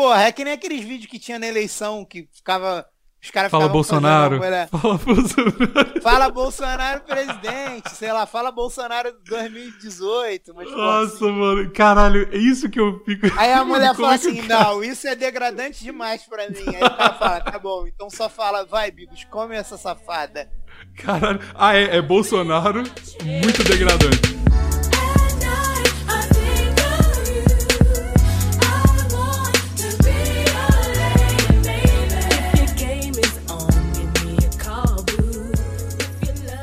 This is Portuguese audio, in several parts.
porra, é que nem aqueles vídeos que tinha na eleição que ficava. Os caras Fala ficavam Bolsonaro. fazendo, Fala Bolsonaro. Fala Bolsonaro presidente, sei lá, fala Bolsonaro 2018. Mas, Nossa, mano. Caralho, é isso que eu fico. Aí a mulher fala é assim: cara- não, isso é degradante demais pra mim. Aí o cara fala: tá bom, então só fala, vai, Bigos, come essa safada. Caralho. Ah, é, é Bolsonaro muito degradante.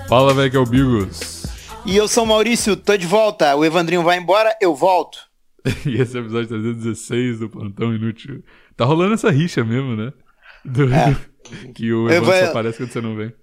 Fala, velho, que é o Bigos. E eu sou o Maurício, tô de volta. O Evandrinho vai embora, eu volto. E esse é o episódio 316 do Plantão Inútil. Tá rolando essa rixa mesmo, né? Do- Que o Evandro vou- só aparece quando você não vem.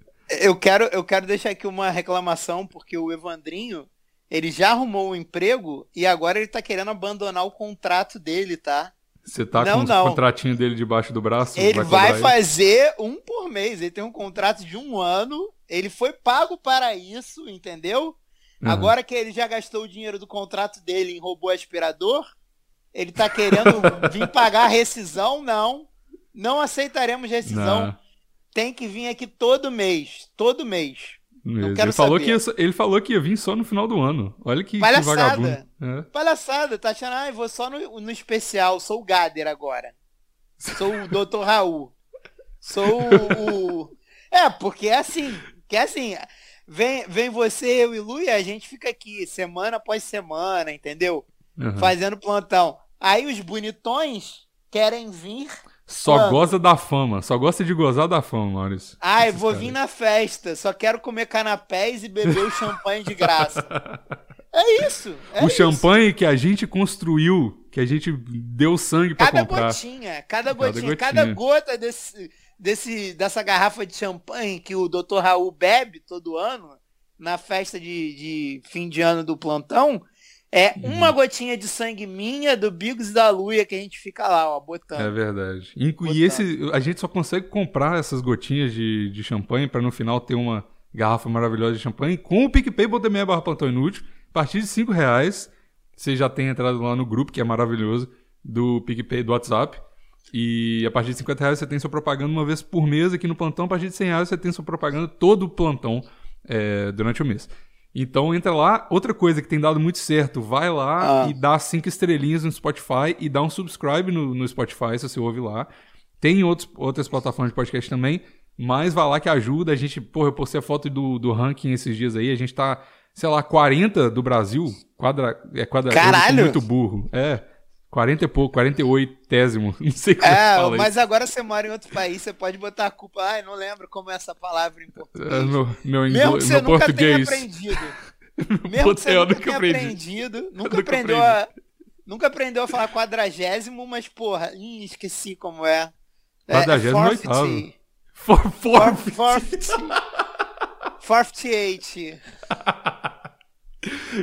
Eu quero, eu quero deixar aqui uma reclamação, porque o Evandrinho, ele já arrumou um emprego e agora ele tá querendo abandonar o contrato dele, tá? Você tá Não, com o contratinho dele debaixo do braço? Ele vai, ele? fazer um por mês. Ele tem um contrato de um ano. Ele foi pago para isso, entendeu? Uhum. Agora que ele já gastou o dinheiro do contrato dele em robô aspirador, ele tá querendo vir pagar a rescisão? Não. Não aceitaremos rescisão. Não. Tem que vir aqui todo mês. Todo mês. Mesmo. quero ele, falou saber. que ia, ele falou que ia vir só no final do ano. Olha que, que Palhaçada. vagabundo. É. Palhaçada, tá achando, ah, eu vou só no, no especial, sou o Gader agora. Sou o Dr. Raul. Sou o, o- É, porque é assim, que é assim, vem, vem você, eu e Lu e a gente fica aqui, semana após semana, entendeu? Uhum. Fazendo plantão. Aí os bonitões querem vir. Só Quando? goza da fama. Só gosta de gozar da fama, Maurício. Ai, Esses vou caras. vir na festa, só quero comer canapés e beber o champanhe de graça. É isso. é o isso. champanhe que a gente construiu, que a gente deu sangue pra Cada comprar. gotinha, cada Cada gotinha, cada, gota desse, desse, dessa garrafa de champanhe que o Dr. Raul bebe todo ano na festa de, de fim de ano do plantão é Uhum. uma gotinha de sangue minha, do Bigos e da Luia que a gente fica lá, ó, É botando. verdade. Inclu- Botando. E esse, a gente só consegue comprar essas gotinhas de, de champanhe pra no final ter uma garrafa maravilhosa de champanhe com o PicPay Botemia barra Plantão Inútil. A partir de 5 reais, você já tem entrado lá no grupo, que é maravilhoso, do PicPay do WhatsApp. E a partir de 50 reais você tem sua propaganda uma vez por mês aqui no plantão. A partir de 100 reais você tem sua propaganda todo o plantão é, durante o mês. Então entra lá. Outra coisa que tem dado muito certo, vai lá Ah. e dá cinco estrelinhas no Spotify e dá um subscribe no, no Spotify se você ouve lá. Tem outros, outras plataformas de podcast também, mas vai lá que ajuda. A gente, porra, eu postei a foto do, do ranking esses dias aí. A gente tá, sei lá, 40 do Brasil. Quadra, é quadra, Caralho! muito burro. É. 40 e pouco, 48 tésimo, não sei como é, é fala mas isso. agora você mora em outro país, você pode botar a culpa, ai, ah, não lembro como é essa palavra em português. É, meu, meu, Mesmo que você nunca português. tenha aprendido. Mesmo que você nunca, nunca tenha aprendi. aprendido, nunca, aprendeu aprendi. a, nunca aprendeu a falar quadragésimo, mas porra, hum, esqueci como é. é, é quadragésimo é, oitavo. For, forfeit. For, forfeit. 48.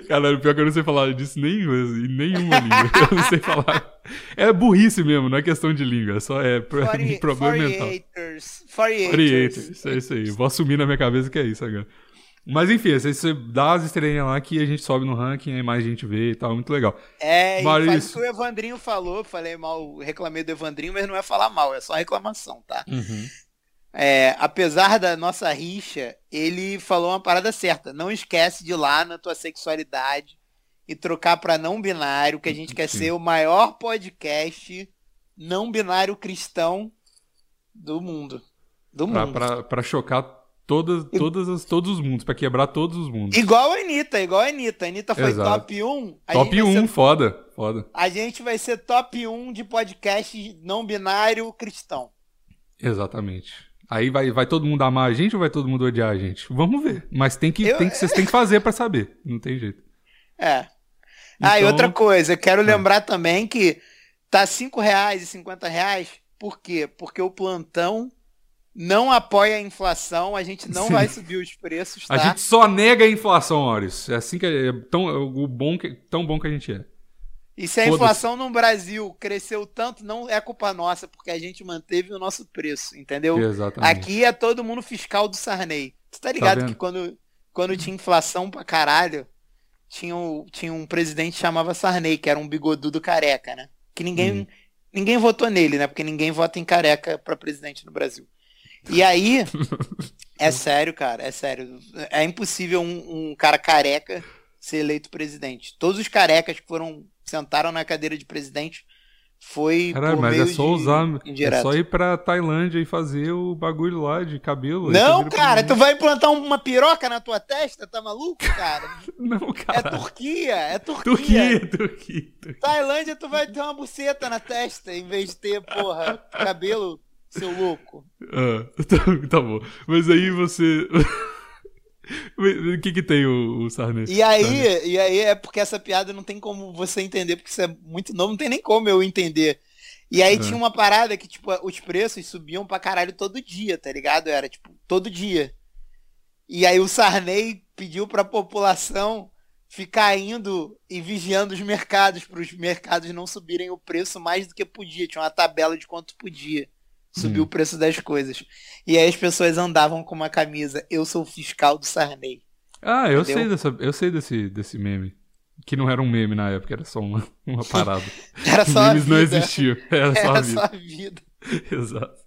Cara, pior que eu não sei falar disso nem, em nenhuma língua. Eu não sei falar. É burrice mesmo, não é questão de língua. É só é problema mental. 48ers. É isso aí. Vou assumir na minha cabeça que é isso agora. Mas enfim, você dá as estrelinhas lá que a gente sobe no ranking, aí mais gente vê e tal, muito legal. É, mas... e faz o que o Evandrinho falou, falei mal, reclamei do Evandrinho, mas não é falar mal, é só reclamação, tá? Uhum. É, apesar da nossa rixa, ele falou uma parada certa. Não esquece de ir lá na tua sexualidade e trocar pra não binário, que a gente quer ser o maior podcast não binário cristão do mundo. Do Pra, mundo. pra, pra chocar todas, todas as, todos os mundos, pra quebrar todos os mundos. Igual a Anitta, igual a Anitta. A Anitta foi Exato. top 1. a Top gente vai 1, ser- foda, foda. a gente vai ser top 1 de podcast não binário cristão. Exatamente. Aí vai, vai todo mundo amar a gente ou vai todo mundo odiar a gente? Vamos ver. Mas tem que, Eu- tem que, vocês têm que fazer pra saber. Não tem jeito. É. Ah, e Então- outra coisa, quero lembrar também que tá 5,50 reais. Por quê? Porque o plantão não apoia a inflação, a gente não Sim. vai subir os preços, tá? A gente só nega a inflação, Maurício. É assim que é tão, o bom que, tão bom que a gente é. E se a inflação no Brasil cresceu tanto, não é culpa nossa, porque a gente manteve o nosso preço, entendeu? Exatamente. Aqui é todo mundo fiscal do Sarney. Tu tá ligado vendo? que quando, quando tinha inflação pra caralho, tinha, um- tinha um presidente que chamava Sarney, que era um bigodudo careca, né? Que ninguém. Uhum. Ninguém votou nele, né? Porque ninguém vota em careca pra presidente no Brasil. E aí, é sério, cara, é sério. É impossível um, um cara careca ser eleito presidente. Todos os carecas que foram sentaram na cadeira de presidente foi Caralho, mas é só de usar. É indireto. só ir pra Tailândia e fazer o bagulho lá de cabelo. Não, cara, tu vai implantar uma piroca na tua testa? Tá maluco, cara? Não, É cara. Turquia, é Turquia. Turquia, Turquia, Turquia. Tailândia, tu vai ter uma buceta na testa em vez de ter, porra, cabelo, seu louco. Ah, tá, tá bom. Mas aí você. O que que tem o, o Sarney? E aí, e aí é porque essa piada não tem como você entender, porque isso é muito novo, não tem nem como eu entender. E aí É. tinha uma parada que, tipo, os preços subiam pra caralho todo dia, tá ligado? Era, tipo, todo dia. E aí o Sarney pediu pra população ficar indo e vigiando os mercados, para os mercados não subirem o preço mais do que podia. Tinha uma tabela de quanto podia subir Hum. o preço das coisas. E aí as pessoas andavam com uma camisa, eu sou o fiscal do Sarney. Ah, eu Entendeu? sei, dessa, eu sei desse, desse meme. Que não era um meme na época, era só uma, uma parada. Era só a Memes não vida. existiam. Era só a Era vida. só a vida. Exato.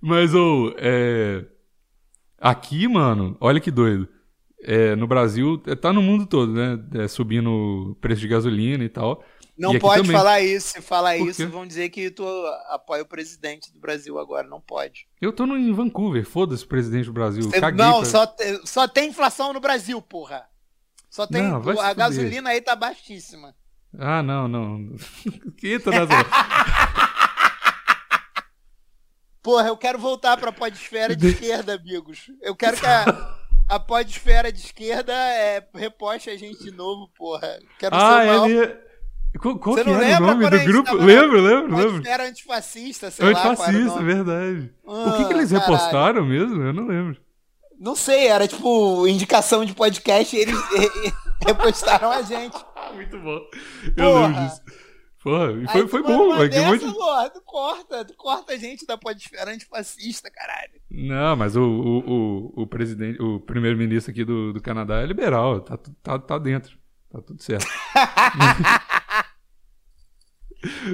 Mas, ô, é... aqui, mano, olha que doido. É, no Brasil, é, tá no mundo todo, né? É, subindo o preço de gasolina e tal. Não pode também. falar isso. Se falar Por isso, quê? vão dizer que tu apoia o presidente do Brasil agora. Não pode. Eu tô no, em Vancouver, foda-se o presidente do Brasil. Caguei não, pra- só, só tem inflação no Brasil, porra. Só tem. Não, a gasolina aí tá baixíssima. Ah, não, não. Eita, nessa. Porra, eu quero voltar pra podesfera de esquerda, amigos. Eu quero que a, a podesfera de esquerda é, reposte a gente de novo, porra. Quero ah, ser o maior ele. Qual, qual Você não era o lembra nome do grupo? tava Lembro, lembro, lembro. podesfera antifascista, sei lá. era o Antifascista, verdade. o que, que Ah, eles caralho. repostaram mesmo? Eu não lembro. Não sei, era tipo indicação de podcast e eles repostaram a gente. Muito bom. Eu Porra. lembro disso. Porra, e foi, foi bom, velho. que dessa, porra, tu corta, tu corta a gente da podesfera antifascista, caralho. Não, mas o, o, o, o presidente, o primeiro-ministro aqui do, do Canadá é liberal, tá, tá, tá dentro. Tá tudo certo.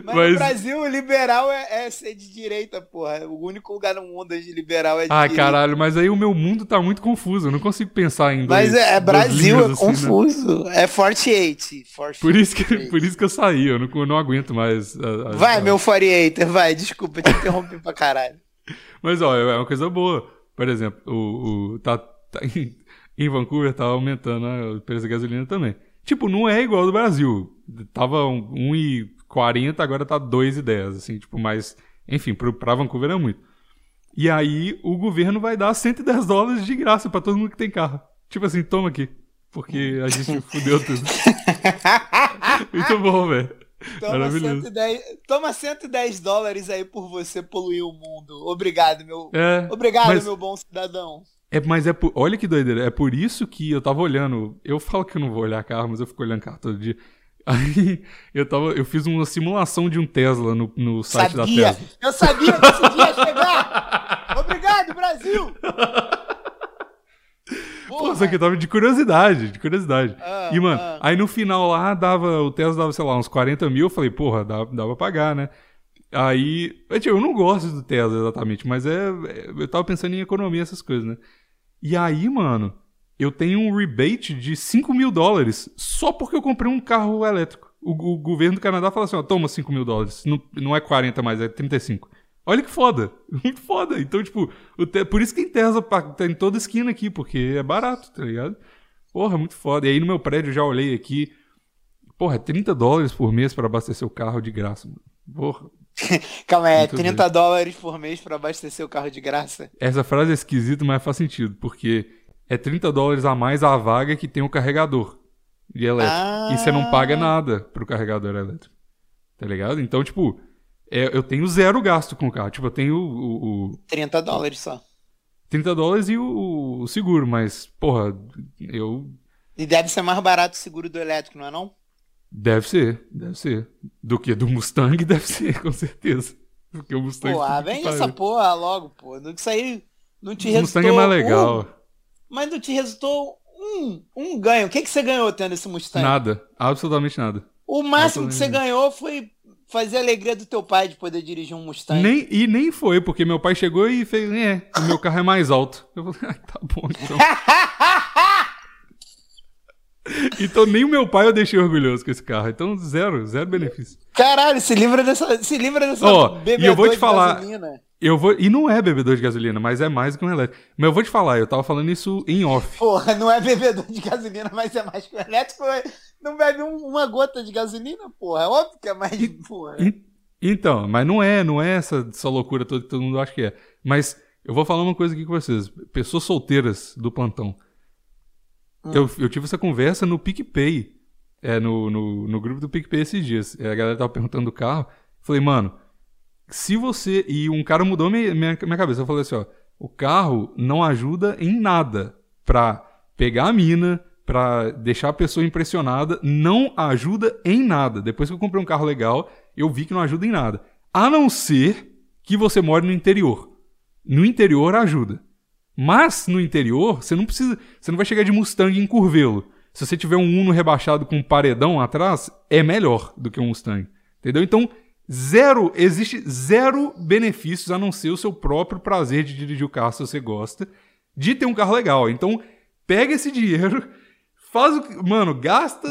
Mas, Mas- no Brasil, o liberal é, é ser de direita, porra. O único lugar no mundo onde liberal é de Ah, direita. caralho, mas aí o meu mundo tá muito confuso. Eu não consigo pensar em dois, Mas é, é Brasil, linhas é assim, né? confuso. É 48. 48. Por isso, que, por isso que eu saí, eu não, eu não aguento mais. a- a- Vai, a- meu 48, vai. Desculpa, te interrompi pra caralho. Mas, ó, é uma coisa boa. Por exemplo, o, o- tá, tá em, em Vancouver tá aumentando a- preço da gasolina também. Tipo, não é igual ao do Brasil. Tava um- 1,40, agora tá 2,10, assim, tipo, mas... Enfim, pro, pra Vancouver é muito. E aí, o governo vai dar 110 dólares de graça pra todo mundo que tem carro. Tipo assim, toma aqui. Porque a gente fudeu tudo. Muito bom, velho. Toma Maravilhoso. 110, toma 110 dólares aí por você poluir o mundo. Obrigado, meu. É, Obrigado, mas- meu bom cidadão. É, mas é por, olha que doideira, é por isso que eu tava olhando. Eu falo que eu não vou olhar carro, mas eu fico olhando carro todo dia. Aí eu tava, eu fiz uma simulação de um Tesla no, no site da Sabia. Tesla. Eu sabia que esse dia ia chegar. Obrigado, Brasil. Pô, só que eu tava de curiosidade, de curiosidade. Ah, e, mano, ah. aí no final lá dava, o Tesla dava, sei lá, uns 40 mil. Eu falei, porra, dá, dá pra pagar, né? Aí, é, tipo, eu não gosto do Tesla exatamente, mas é, é- eu tava pensando em economia, essas coisas, né? E aí, mano, eu tenho um rebate de 5 mil dólares só porque eu comprei um carro elétrico. O, o governo do Canadá fala assim, ó, toma 5 mil dólares. Não, não é 40 mais, é 35. Olha que foda. Muito foda. Então, tipo, o Te- por isso que tem Tesla tá em toda esquina aqui, porque é barato, tá ligado? Porra, muito foda. E aí no meu prédio eu já olhei aqui. Porra, é 30 dólares por mês pra abastecer o carro de graça, mano. Porra. Calma é Muito 30 dólares por mês pra abastecer o carro de graça. Essa frase é esquisita, mas faz sentido, porque é 30 dólares a mais a vaga que tem o carregador de elétrico. Ah. E você não paga nada pro carregador elétrico. Tá ligado? Então, tipo, é- eu tenho zero gasto com o carro. Tipo, eu tenho o, o 30 dólares só. 30 dólares e o, o seguro, mas, porra, eu. E deve ser mais barato o seguro do elétrico, não é não? Deve ser, deve ser. Do que do Mustang, deve ser, com certeza. Porque o Mustang. Pô, ah, que pariu. essa porra logo, pô. Isso aí não te O. Mustang é mais legal. um, mas não te resultou um, um ganho. O que, que você ganhou tendo esse Mustang? Nada, absolutamente nada. O máximo que você ganhou foi fazer a alegria do teu pai de poder dirigir um Mustang. Nem, e nem foi, porque meu pai chegou e fez, é, o meu carro é mais alto. Eu falei, ah, tá bom, então. então nem o meu pai eu deixei orgulhoso com esse carro. Então, zero, zero benefício. Caralho, se livra dessa, se livra dessa Ó, e eu vou te falar- gasolina. Eu vou. E não é bebedor de gasolina, mas é mais que um elétrico. Mas eu vou te falar, eu tava falando isso em off. Porra, não é bebedor de gasolina, mas é mais que o elétrico. Não bebe um- uma gota de gasolina, porra. É óbvio que é mais. Porra. En- Então, mas não é, não é essa, essa loucura toda que todo mundo acha que é. Mas eu vou falar uma coisa aqui com vocês. Pessoas solteiras do plantão. Eu, eu tive essa conversa no PicPay. É, no, no, no grupo do PicPay esses dias. É, a galera tava perguntando do carro. Falei, mano, se você. E um cara mudou minha, minha, cabeça. Eu falei assim, ó. O carro não ajuda em nada pra pegar a mina, pra deixar a pessoa impressionada. Não ajuda em nada. Depois que eu comprei um carro legal, eu vi que não ajuda em nada. A não ser que você more no interior. No interior ajuda. Mas no interior, você não precisa. Você não vai chegar de Mustang em Curvelo. Se você tiver um Uno rebaixado com um paredão atrás, é melhor do que um Mustang. Entendeu? Então, zero. Existe zero benefícios a não ser o seu próprio prazer de dirigir o carro se você gosta. De ter um carro legal. Então, pega esse dinheiro, faz o. Mano, gasta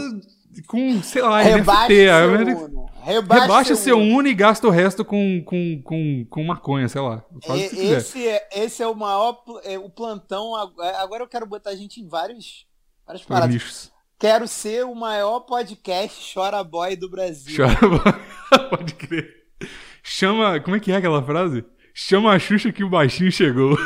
com, sei lá, Rebaixa NFT. seu Uno. Rebaixa, Rebaixa seu Uno. Uno e gasta o resto com, com, com, com maconha, sei lá. Que E-. Esse é, esse é o maior. é, o plantão. ag- Agora eu quero botar a gente em vários. Várias paradas. nichos. Quero ser o maior podcast Chora Boy do Brasil. Chora, pode crer. Chama, como é que é aquela frase? Chama a Xuxa que o baixinho chegou.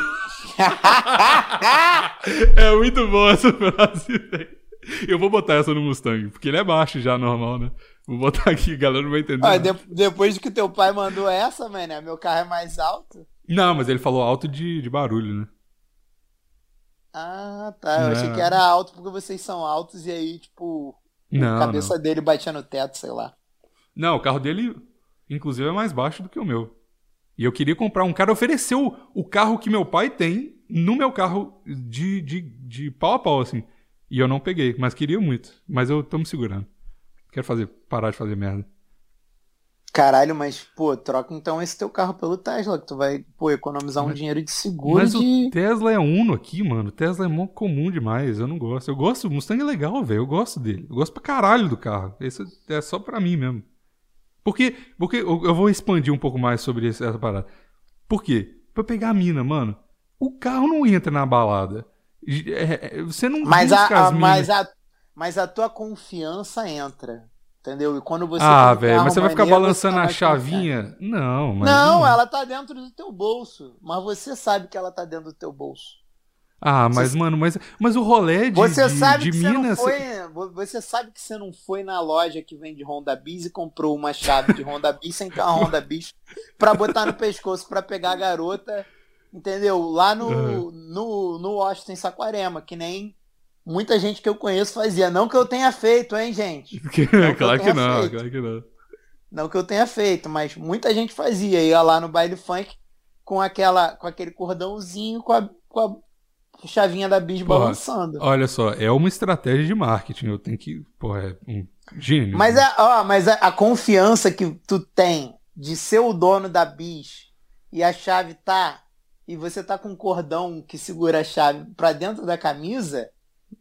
é muito boa essa frase, velho. Eu vou botar essa no Mustang, porque ele é baixo já, normal, né? Vou botar aqui, a galera não vai entender. Olha, nada. de- depois que teu pai mandou essa, mano, meu carro é mais alto. Não, mas ele falou alto de, de barulho, né? Ah, tá. Eu Não. achei que era alto porque vocês são altos e aí, tipo, Não, a cabeça dele batia no teto, sei lá. Não, o carro dele, inclusive, é mais baixo do que o meu. E eu queria comprar. Um cara ofereceu o carro que meu pai tem no meu carro de, de, de pau a pau, assim. E eu não peguei, mas queria muito. Mas eu tô me segurando. Quero fazer, parar de fazer merda. Caralho, mas, pô, troca então esse teu carro pelo Tesla, que tu vai, pô, economizar um Mas- dinheiro de seguro Mas de. o Tesla é Uno aqui, mano. O Tesla é mó comum demais. Eu não gosto. Eu gosto. O Mustang é legal, velho. Eu gosto dele. Eu gosto pra caralho do carro. Esse é só pra mim mesmo. Porque, porque eu, eu vou expandir um pouco mais sobre essa parada. Por quê? Pra pegar a mina, mano. O carro não entra na balada. É, é, você não Mas busca a, a- mas, a, mas a tua confiança entra. Entendeu? E quando você. Ah, velho, mas você vai ficar maneiro, balançando tá a confiante. chavinha? Não, mas. Não, ela tá dentro do teu bolso. Mas você sabe que ela tá dentro do teu bolso. Ah, mas, Você- mano, mas, mas o rolê de, Você de, sabe de que você não Minas. foi. Você sabe que você não foi na loja que vende Honda Bis e comprou uma chave de Honda Bis sem ter uma Honda Bis pra botar no pescoço pra pegar a garota, entendeu? Lá no, Uhum. no, no Washington Saquarema, que nem muita gente que eu conheço fazia. Não que eu tenha feito, hein, gente? claro que não, feito. claro que não. Não que eu tenha feito, mas muita gente fazia. Ia lá no baile funk com aquela, com aquele cordãozinho com a, com a chavinha da bis Porra, balançando. Olha só, é uma estratégia de marketing. Eu tenho que. Porra, é um gênio. Mas, é, ó, mas a, a confiança que tu tem de ser o dono da bis e a chave tá. E você tá com um cordão que segura a chave pra dentro da camisa.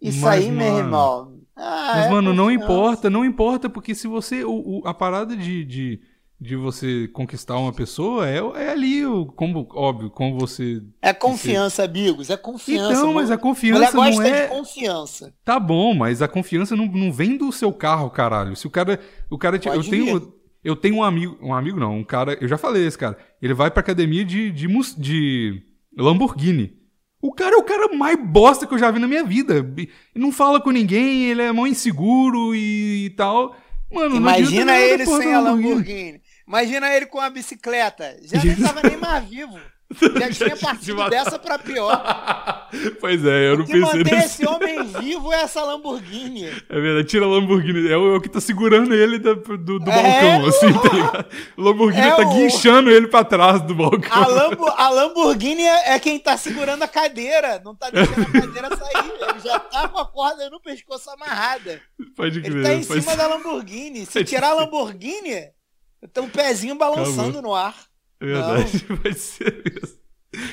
Isso Mas, aí, meu mano, irmão. ah, Mas, é mano, não importa, não importa, porque se você. O, o- a parada de, de, de você conquistar uma pessoa é, é ali, o, como, óbvio, como você. É confiança, amigos. É confiança. Então, mas a confiança gosta não é. de confiança. Tá bom, mas a confiança não, não vem do seu carro, caralho. Se o cara. O cara eu tenho. Eu tenho um amigo. Um amigo não, um cara. Eu já falei esse cara. Ele vai pra academia de, de, de Lamborghini. O cara é o cara mais bosta que eu já vi na minha vida. Ele não fala com ninguém, ele é mó inseguro e, e tal. Mano, não Imagina ele sem a Lamborghini. Imagina ele com a bicicleta. Já nem tava nem mais vivo. Já tinha partido dessa pra pior. pois é, eu não O que pensei mantém nesse. esse homem vivo é essa Lamborghini. É verdade, tira a Lamborghini. É o, é o que tá segurando ele da- do, do É, balcão, assim, tá ligado? O Lamborghini É tá o- guinchando ele pra trás do balcão. A, Lambo, a Lamborghini é, é quem tá segurando a cadeira. Não tá deixando a cadeira sair. Ele já tá com a corda no pescoço amarrada. Pode Ele crer. tá em cima da Lamborghini. Se tirar a. Lamborghini, Então o pezinho balançando Acabou. no ar. É verdade, vai ser mesmo.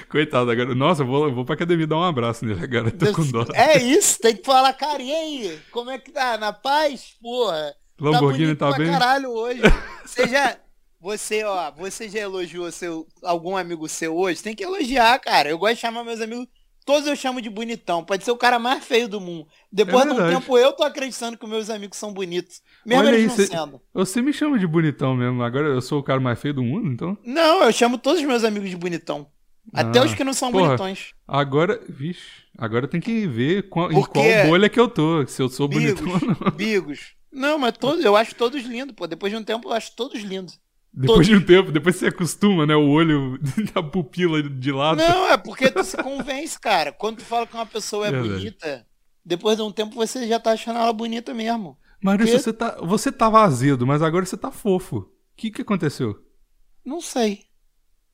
Coitado, agora. Nossa, eu vou, eu vou pra academia dar um abraço nele agora. Tô com dó. É isso, tem que falar, cara, e aí? Como é que tá? Na paz? Porra. Lamborghini tá, tá, bem? caralho hoje. Você já. Você, ó, você já elogiou seu, algum amigo seu hoje? Tem que elogiar, cara. Eu gosto de chamar meus amigos. Todos eu chamo de bonitão. Pode ser o cara mais feio do mundo. Depois É de um tempo eu tô acreditando que meus amigos são bonitos. Mesmo Olha eles aí, não cê- sendo. Você me chama de bonitão mesmo. Agora eu sou o cara mais feio do mundo, então? Não, eu chamo todos os meus amigos de bonitão. Até Ah, os que não são porra. bonitões. Agora, vixe, agora tem que ver qual, em qual bolha que eu tô. Se eu sou Bigos, bonitão ou não. bigos. Não, mas todos, eu acho todos lindos, pô. Depois de um tempo eu acho todos lindos. Depois de um tempo, depois você acostuma, né? O olho da pupila de lado. Não, é porque tu se convence, cara. Quando tu fala que uma pessoa é Verdade. bonita, depois de um tempo você já tá achando ela bonita mesmo. Maurício, Porque- você, tá, você tava azedo, mas agora você tá fofo. O que que aconteceu? Não sei.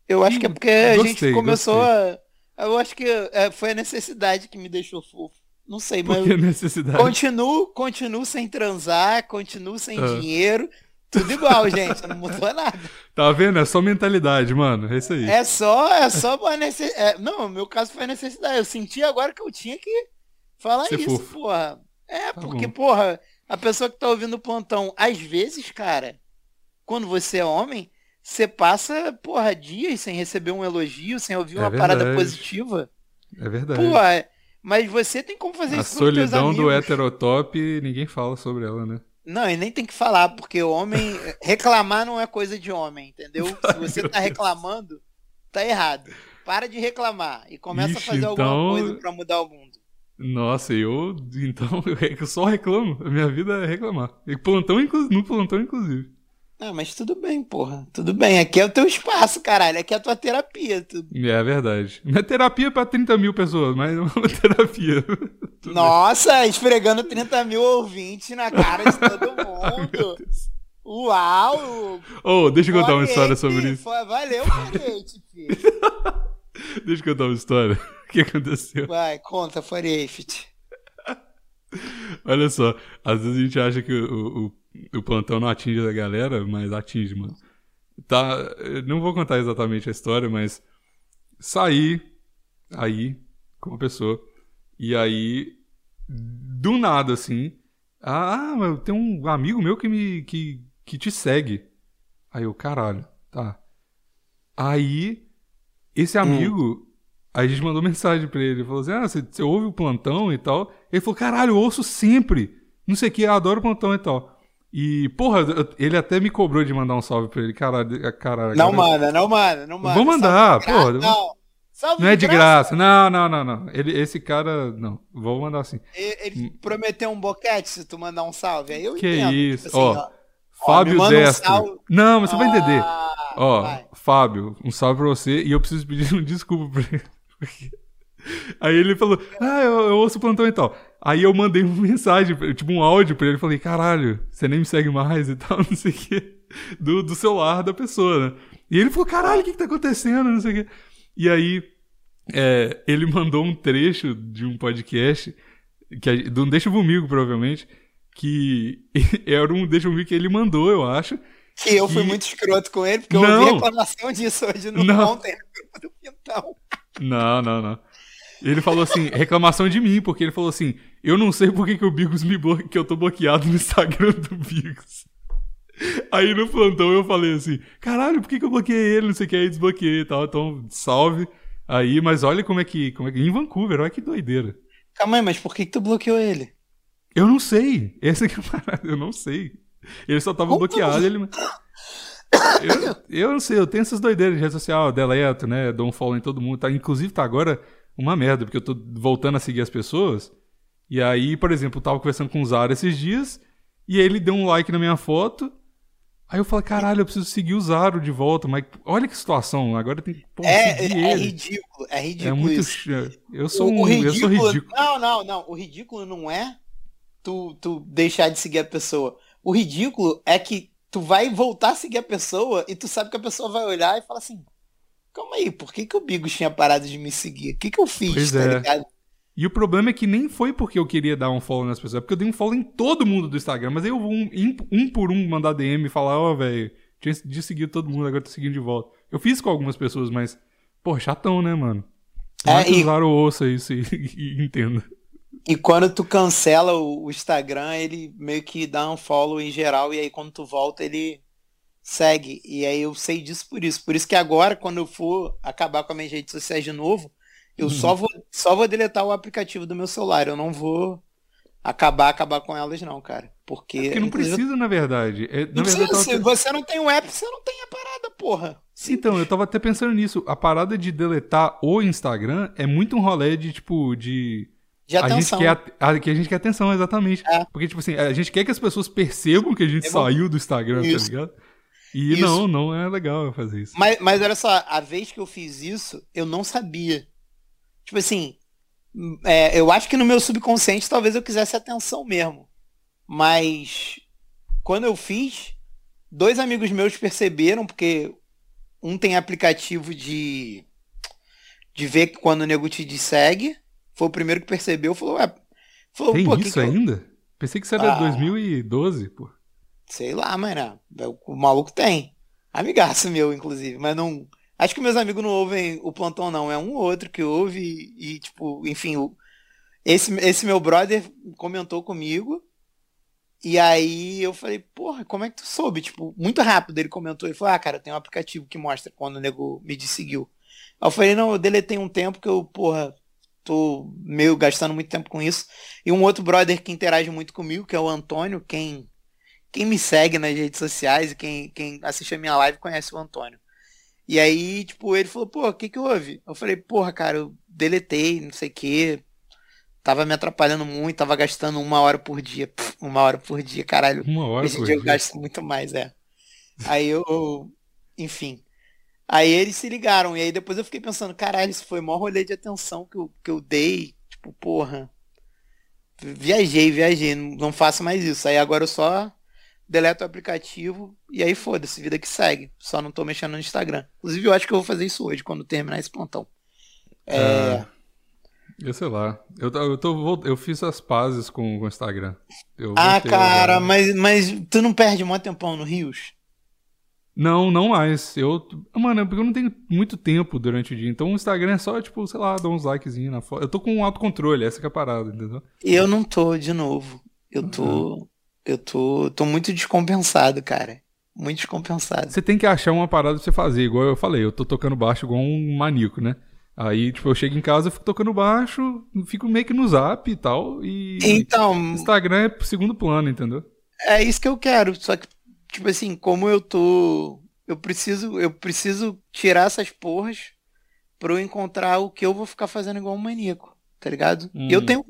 Eu acho que é porque a Gostei, gente começou a. Eu acho que é, foi a necessidade que me deixou fofo. Não sei, mas que necessidade? continuo, continuo sem transar, continuo sem Ah. dinheiro. Tudo igual, gente. Não mudou nada. Tá vendo? É só mentalidade, mano. É isso aí. É só, é só uma necessidade. não, no meu caso foi necessidade. Eu senti agora que eu tinha que falar Ser isso, fofo. porra. É, Tá porque, bom. porra, a pessoa que tá ouvindo o plantão, às vezes, cara, quando você é homem, você passa, porra, dias sem receber um elogio, sem ouvir É uma parada verdade. positiva. É verdade. Porra, mas você tem como fazer A isso com teus solidão do heterotop, ninguém fala sobre ela, né? Não, e nem tem que falar, porque o homem. reclamar não é coisa de homem, entendeu? Se você tá reclamando, tá errado. Para de reclamar e começa Ixi, a fazer alguma então- coisa pra mudar o mundo. Nossa, eu. Então, eu só reclamo. A minha vida é reclamar. E plantão, no plantão, inclusive. Ah, mas tudo bem, porra. Tudo bem. Aqui é o teu espaço, caralho. Aqui é a tua terapia. Tu- É verdade. Minha terapia é pra 30 mil pessoas, mas não é uma terapia. Tudo Nossa, esfregando 30 mil ouvintes na cara de todo mundo. Uau! Oh, deixa eu contar uma história sobre isso. Valeu, foguete, filho. Deixa eu contar uma história. O que aconteceu? Vai, conta, foguete. Olha só, às vezes a gente acha que o, o, o plantão não atinge a galera, mas atinge, mano. Tá, não vou contar exatamente a história, mas saí aí com uma pessoa e aí do nada assim, ah, mas tem um amigo meu que me que, que te segue. Aí eu, caralho, tá. Aí esse amigo Aí a gente mandou mensagem pra ele, falou assim, ah, você, você ouve o plantão e tal? Ele falou, caralho, eu ouço sempre, não sei o que, eu adoro o plantão e tal. E, porra, ele até me cobrou de mandar um salve pra ele, caralho, caralho. Não manda, não manda, não manda. Vou mandar, graça, pô. Não. Salve Não é de graça, não, não, não, não. Ele, esse cara, não, vou mandar assim. Ele, ele prometeu um boquete se tu mandar um salve. Aí eu Que entendo. isso, tipo assim, ó, Fábio me manda um Destro. salve. Não, mas você vai entender. Ah, Ó, vai. Fábio, um salve pra você e eu preciso pedir um desculpa pra ele. porque- Aí ele falou, ah, eu, eu ouço o plantão e tal. Aí eu mandei uma mensagem, tipo um áudio pra ele, falei, caralho, você nem me segue mais e tal, não sei o quê, do, do celular da pessoa, né? E ele falou, caralho, o que que tá acontecendo, não sei o quê. E aí, é, ele mandou um trecho de um podcast, que a- de um Deixa Comigo, provavelmente, que era um Deixa Comigo que ele mandou, eu acho, Que eu fui que- muito escroto com ele, porque eu Não. ouvi reclamação disso hoje no Não. ontem do Pintão. Não, não, não. Ele falou assim, reclamação de mim, porque ele falou assim, eu não sei por que, que o Bigos me bloqueia, que eu tô bloqueado no Instagram do Bigos. Aí no plantão eu falei assim, caralho, por que, que eu bloqueei ele, não sei o que, aí desbloqueei e tal, então salve aí, mas olha como é que, como é que, em Vancouver, olha que doideira. Calma aí, mas por que, que tu bloqueou ele? Eu não sei, essa que é a parada, eu não sei. Ele só tava Como bloqueado, ele... Eu, eu não sei, eu tenho essas doideiras de rede social, deleto, né, dou um follow em todo mundo, tá? Inclusive tá agora uma merda, porque eu tô voltando a seguir as pessoas, e aí, por exemplo, eu tava conversando com o Zara esses dias, e ele deu um like na minha foto, aí eu falei, caralho, eu preciso seguir o Zaro de volta, mas olha que situação, agora tem que pô, É, é, é ridículo, é ridículo É muito. isso. Eu sou O- um. o Eu sou ridículo. Não, não, não. O ridículo não é tu, tu deixar de seguir a pessoa. O ridículo é que tu vai voltar a seguir a pessoa e tu sabe que a pessoa vai olhar e fala assim: calma aí, por que, que o Bigos tinha parado de me seguir? O que, que eu fiz, Pois tá é. ligado? E o problema é que nem foi porque eu queria dar um follow nas pessoas, é porque eu dei um follow em todo mundo do Instagram, mas aí eu vou um, um, por um mandar DM e falar, ó, velho, tinha desseguido todo mundo, agora tô seguindo de volta. Eu fiz com algumas pessoas, mas, pô, chatão, né, mano? É, e- o Laro ouça isso e, e entenda. E quando tu cancela o, o Instagram, ele meio que dá um follow em geral, e aí quando tu volta, ele segue. E aí eu sei disso por isso. Por isso que agora, quando eu for acabar com as minhas redes sociais de novo, eu só, vou, só vou deletar o aplicativo do meu celular. Eu não vou acabar, acabar com elas, não, cara. Porque. Porque não precisa, na verdade. É, na Não verdade, eu precisa, tava- se você não tem o app, você não tem a parada, porra. Então, eu tava até pensando nisso. A parada de deletar o Instagram é muito um rolê de, tipo, de. De a gente atenção. quer a, que a gente quer atenção, exatamente. É. Porque, tipo assim, a gente quer que as pessoas percebam que a gente É saiu do Instagram, Isso. tá ligado? E Isso. não, não é legal fazer isso. Mas, mas olha só, a vez que eu fiz isso, eu não sabia. Tipo assim, é, eu acho que no meu subconsciente talvez eu quisesse atenção mesmo. Mas quando eu fiz, dois amigos meus perceberam, porque um tem aplicativo de, de ver quando o nego te segue. Foi o primeiro que percebeu, falou, ué, falou, Tem pô, que isso que eu- ainda? Pensei que isso era Ah. 2012, pô. Sei lá, mano. O maluco tem. Amigaço meu, inclusive. Mas não. Acho que meus amigos não ouvem o plantão, não. É um ou outro que ouve e, e, tipo, enfim. o- Esse, esse meu brother comentou comigo. E aí eu falei, porra, como é que tu soube? Tipo, muito rápido ele comentou. Ele falou, ah, cara, tem um aplicativo que mostra quando o nego me seguiu. Aí eu falei, não, eu deletei um tempo que eu, porra, tô meio gastando muito tempo com isso. E um outro brother que interage muito comigo, que é o Antônio, quem quem me segue nas redes sociais e quem, quem assiste a minha live conhece o Antônio. E aí, tipo, ele falou, pô, o que que houve? Eu falei, porra, cara, eu deletei, não sei o quê. Tava me atrapalhando muito, tava gastando uma hora por dia. Pff, uma hora por dia, caralho. Uma hora em por dia eu gasto muito mais, é. Aí eu, enfim. Aí eles se ligaram, e aí depois eu fiquei pensando, caralho, isso foi o maior rolê de atenção que eu, que eu dei. Tipo, porra. Viajei, viajei, não, não faço mais isso. Aí agora eu só deleto o aplicativo e aí foda-se, vida que segue. Só não tô mexendo no Instagram. Inclusive eu acho que eu vou fazer isso hoje, quando terminar esse plantão. É, Ah, Eu sei lá. Eu, eu, tô, eu fiz as pazes com com o Instagram. Eu ah, cara, agora. mas, mas tu não perde mó tempão no Rios? Não, não mais. Eu, mano, é porque eu não tenho muito tempo durante o dia. Então o Instagram é só, tipo, sei lá, dar uns likezinhos na foto. Eu tô com um autocontrole, essa que é a parada, entendeu? Eu não tô, de novo. Eu tô. Eu tô. tô muito descompensado, cara. Muito descompensado. Você tem que achar uma parada pra você fazer, igual eu falei. Eu tô tocando baixo igual um maníaco, né? Aí, tipo, eu chego em casa, eu fico tocando baixo, fico meio que no zap e tal. E Então, Instagram é pro segundo plano, entendeu? é isso que eu quero. Só que, tipo assim, como eu tô. Eu preciso. Eu preciso tirar essas porras pra eu encontrar o que eu vou ficar fazendo igual um maníaco. Tá ligado? Hum. E eu tenho.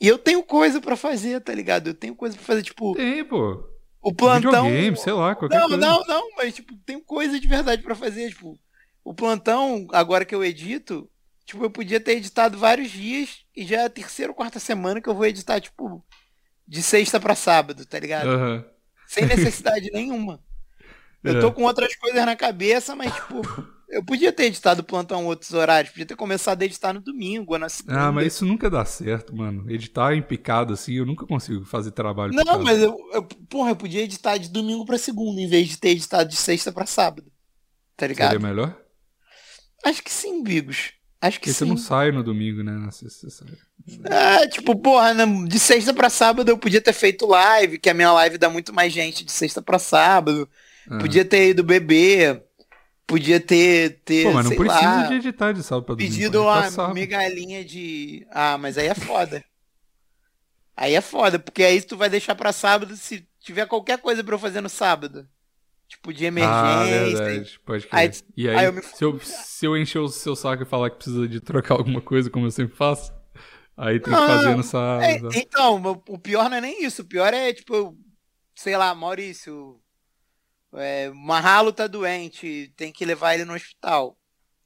E eu tenho coisa pra fazer, tá ligado? Eu tenho coisa pra fazer, tipo, Tem, pô. o plantão. Videogame, sei lá, qualquer Não, coisa. não, não, mas tipo, tem coisa de verdade pra fazer, tipo, o plantão, agora que eu edito, tipo, eu podia ter editado vários dias e já é a terceira ou quarta semana que eu vou editar, tipo, de sexta pra sábado, tá ligado? Aham. Sem necessidade nenhuma. Eu É. tô com outras coisas na cabeça, mas tipo, eu podia ter editado o plantão outros horários, podia ter começado a editar no domingo ou na segunda. Ah, mas isso nunca dá certo, mano. Editar em picado assim, eu nunca consigo fazer trabalho. Não, picado. mas eu, eu, porra, eu podia editar de domingo pra segunda, em vez de ter editado de sexta pra sábado. Tá ligado? Seria melhor? Acho que sim, Bigos. Acho que Porque você sim. não sai no domingo, né? Na sexta, você sai. É, tipo, porra, na- de sexta pra sábado eu podia ter feito live, que a minha live dá muito mais gente de sexta pra sábado. Ah. Podia ter ido beber. Podia ter, ter Pô, mas não sei precisa lá, de editar de sábado pra domingo. pedido editar uma sábado. migalhinha de... Ah, mas aí é foda. aí é foda, porque aí tu vai deixar pra sábado se tiver qualquer coisa pra eu fazer no sábado. Tipo, de Ah, emergência. verdade. Pode crer. Aí- e aí, aí eu me- se, eu, se eu encher o seu saco e falar que precisa de trocar alguma coisa, como eu sempre faço, aí tem que Não, fazer no É, sábado. então, o- o pior não é nem isso. O pior é, tipo, eu- sei lá, Maurício, é, Marralo tá doente, tem que levar ele no hospital.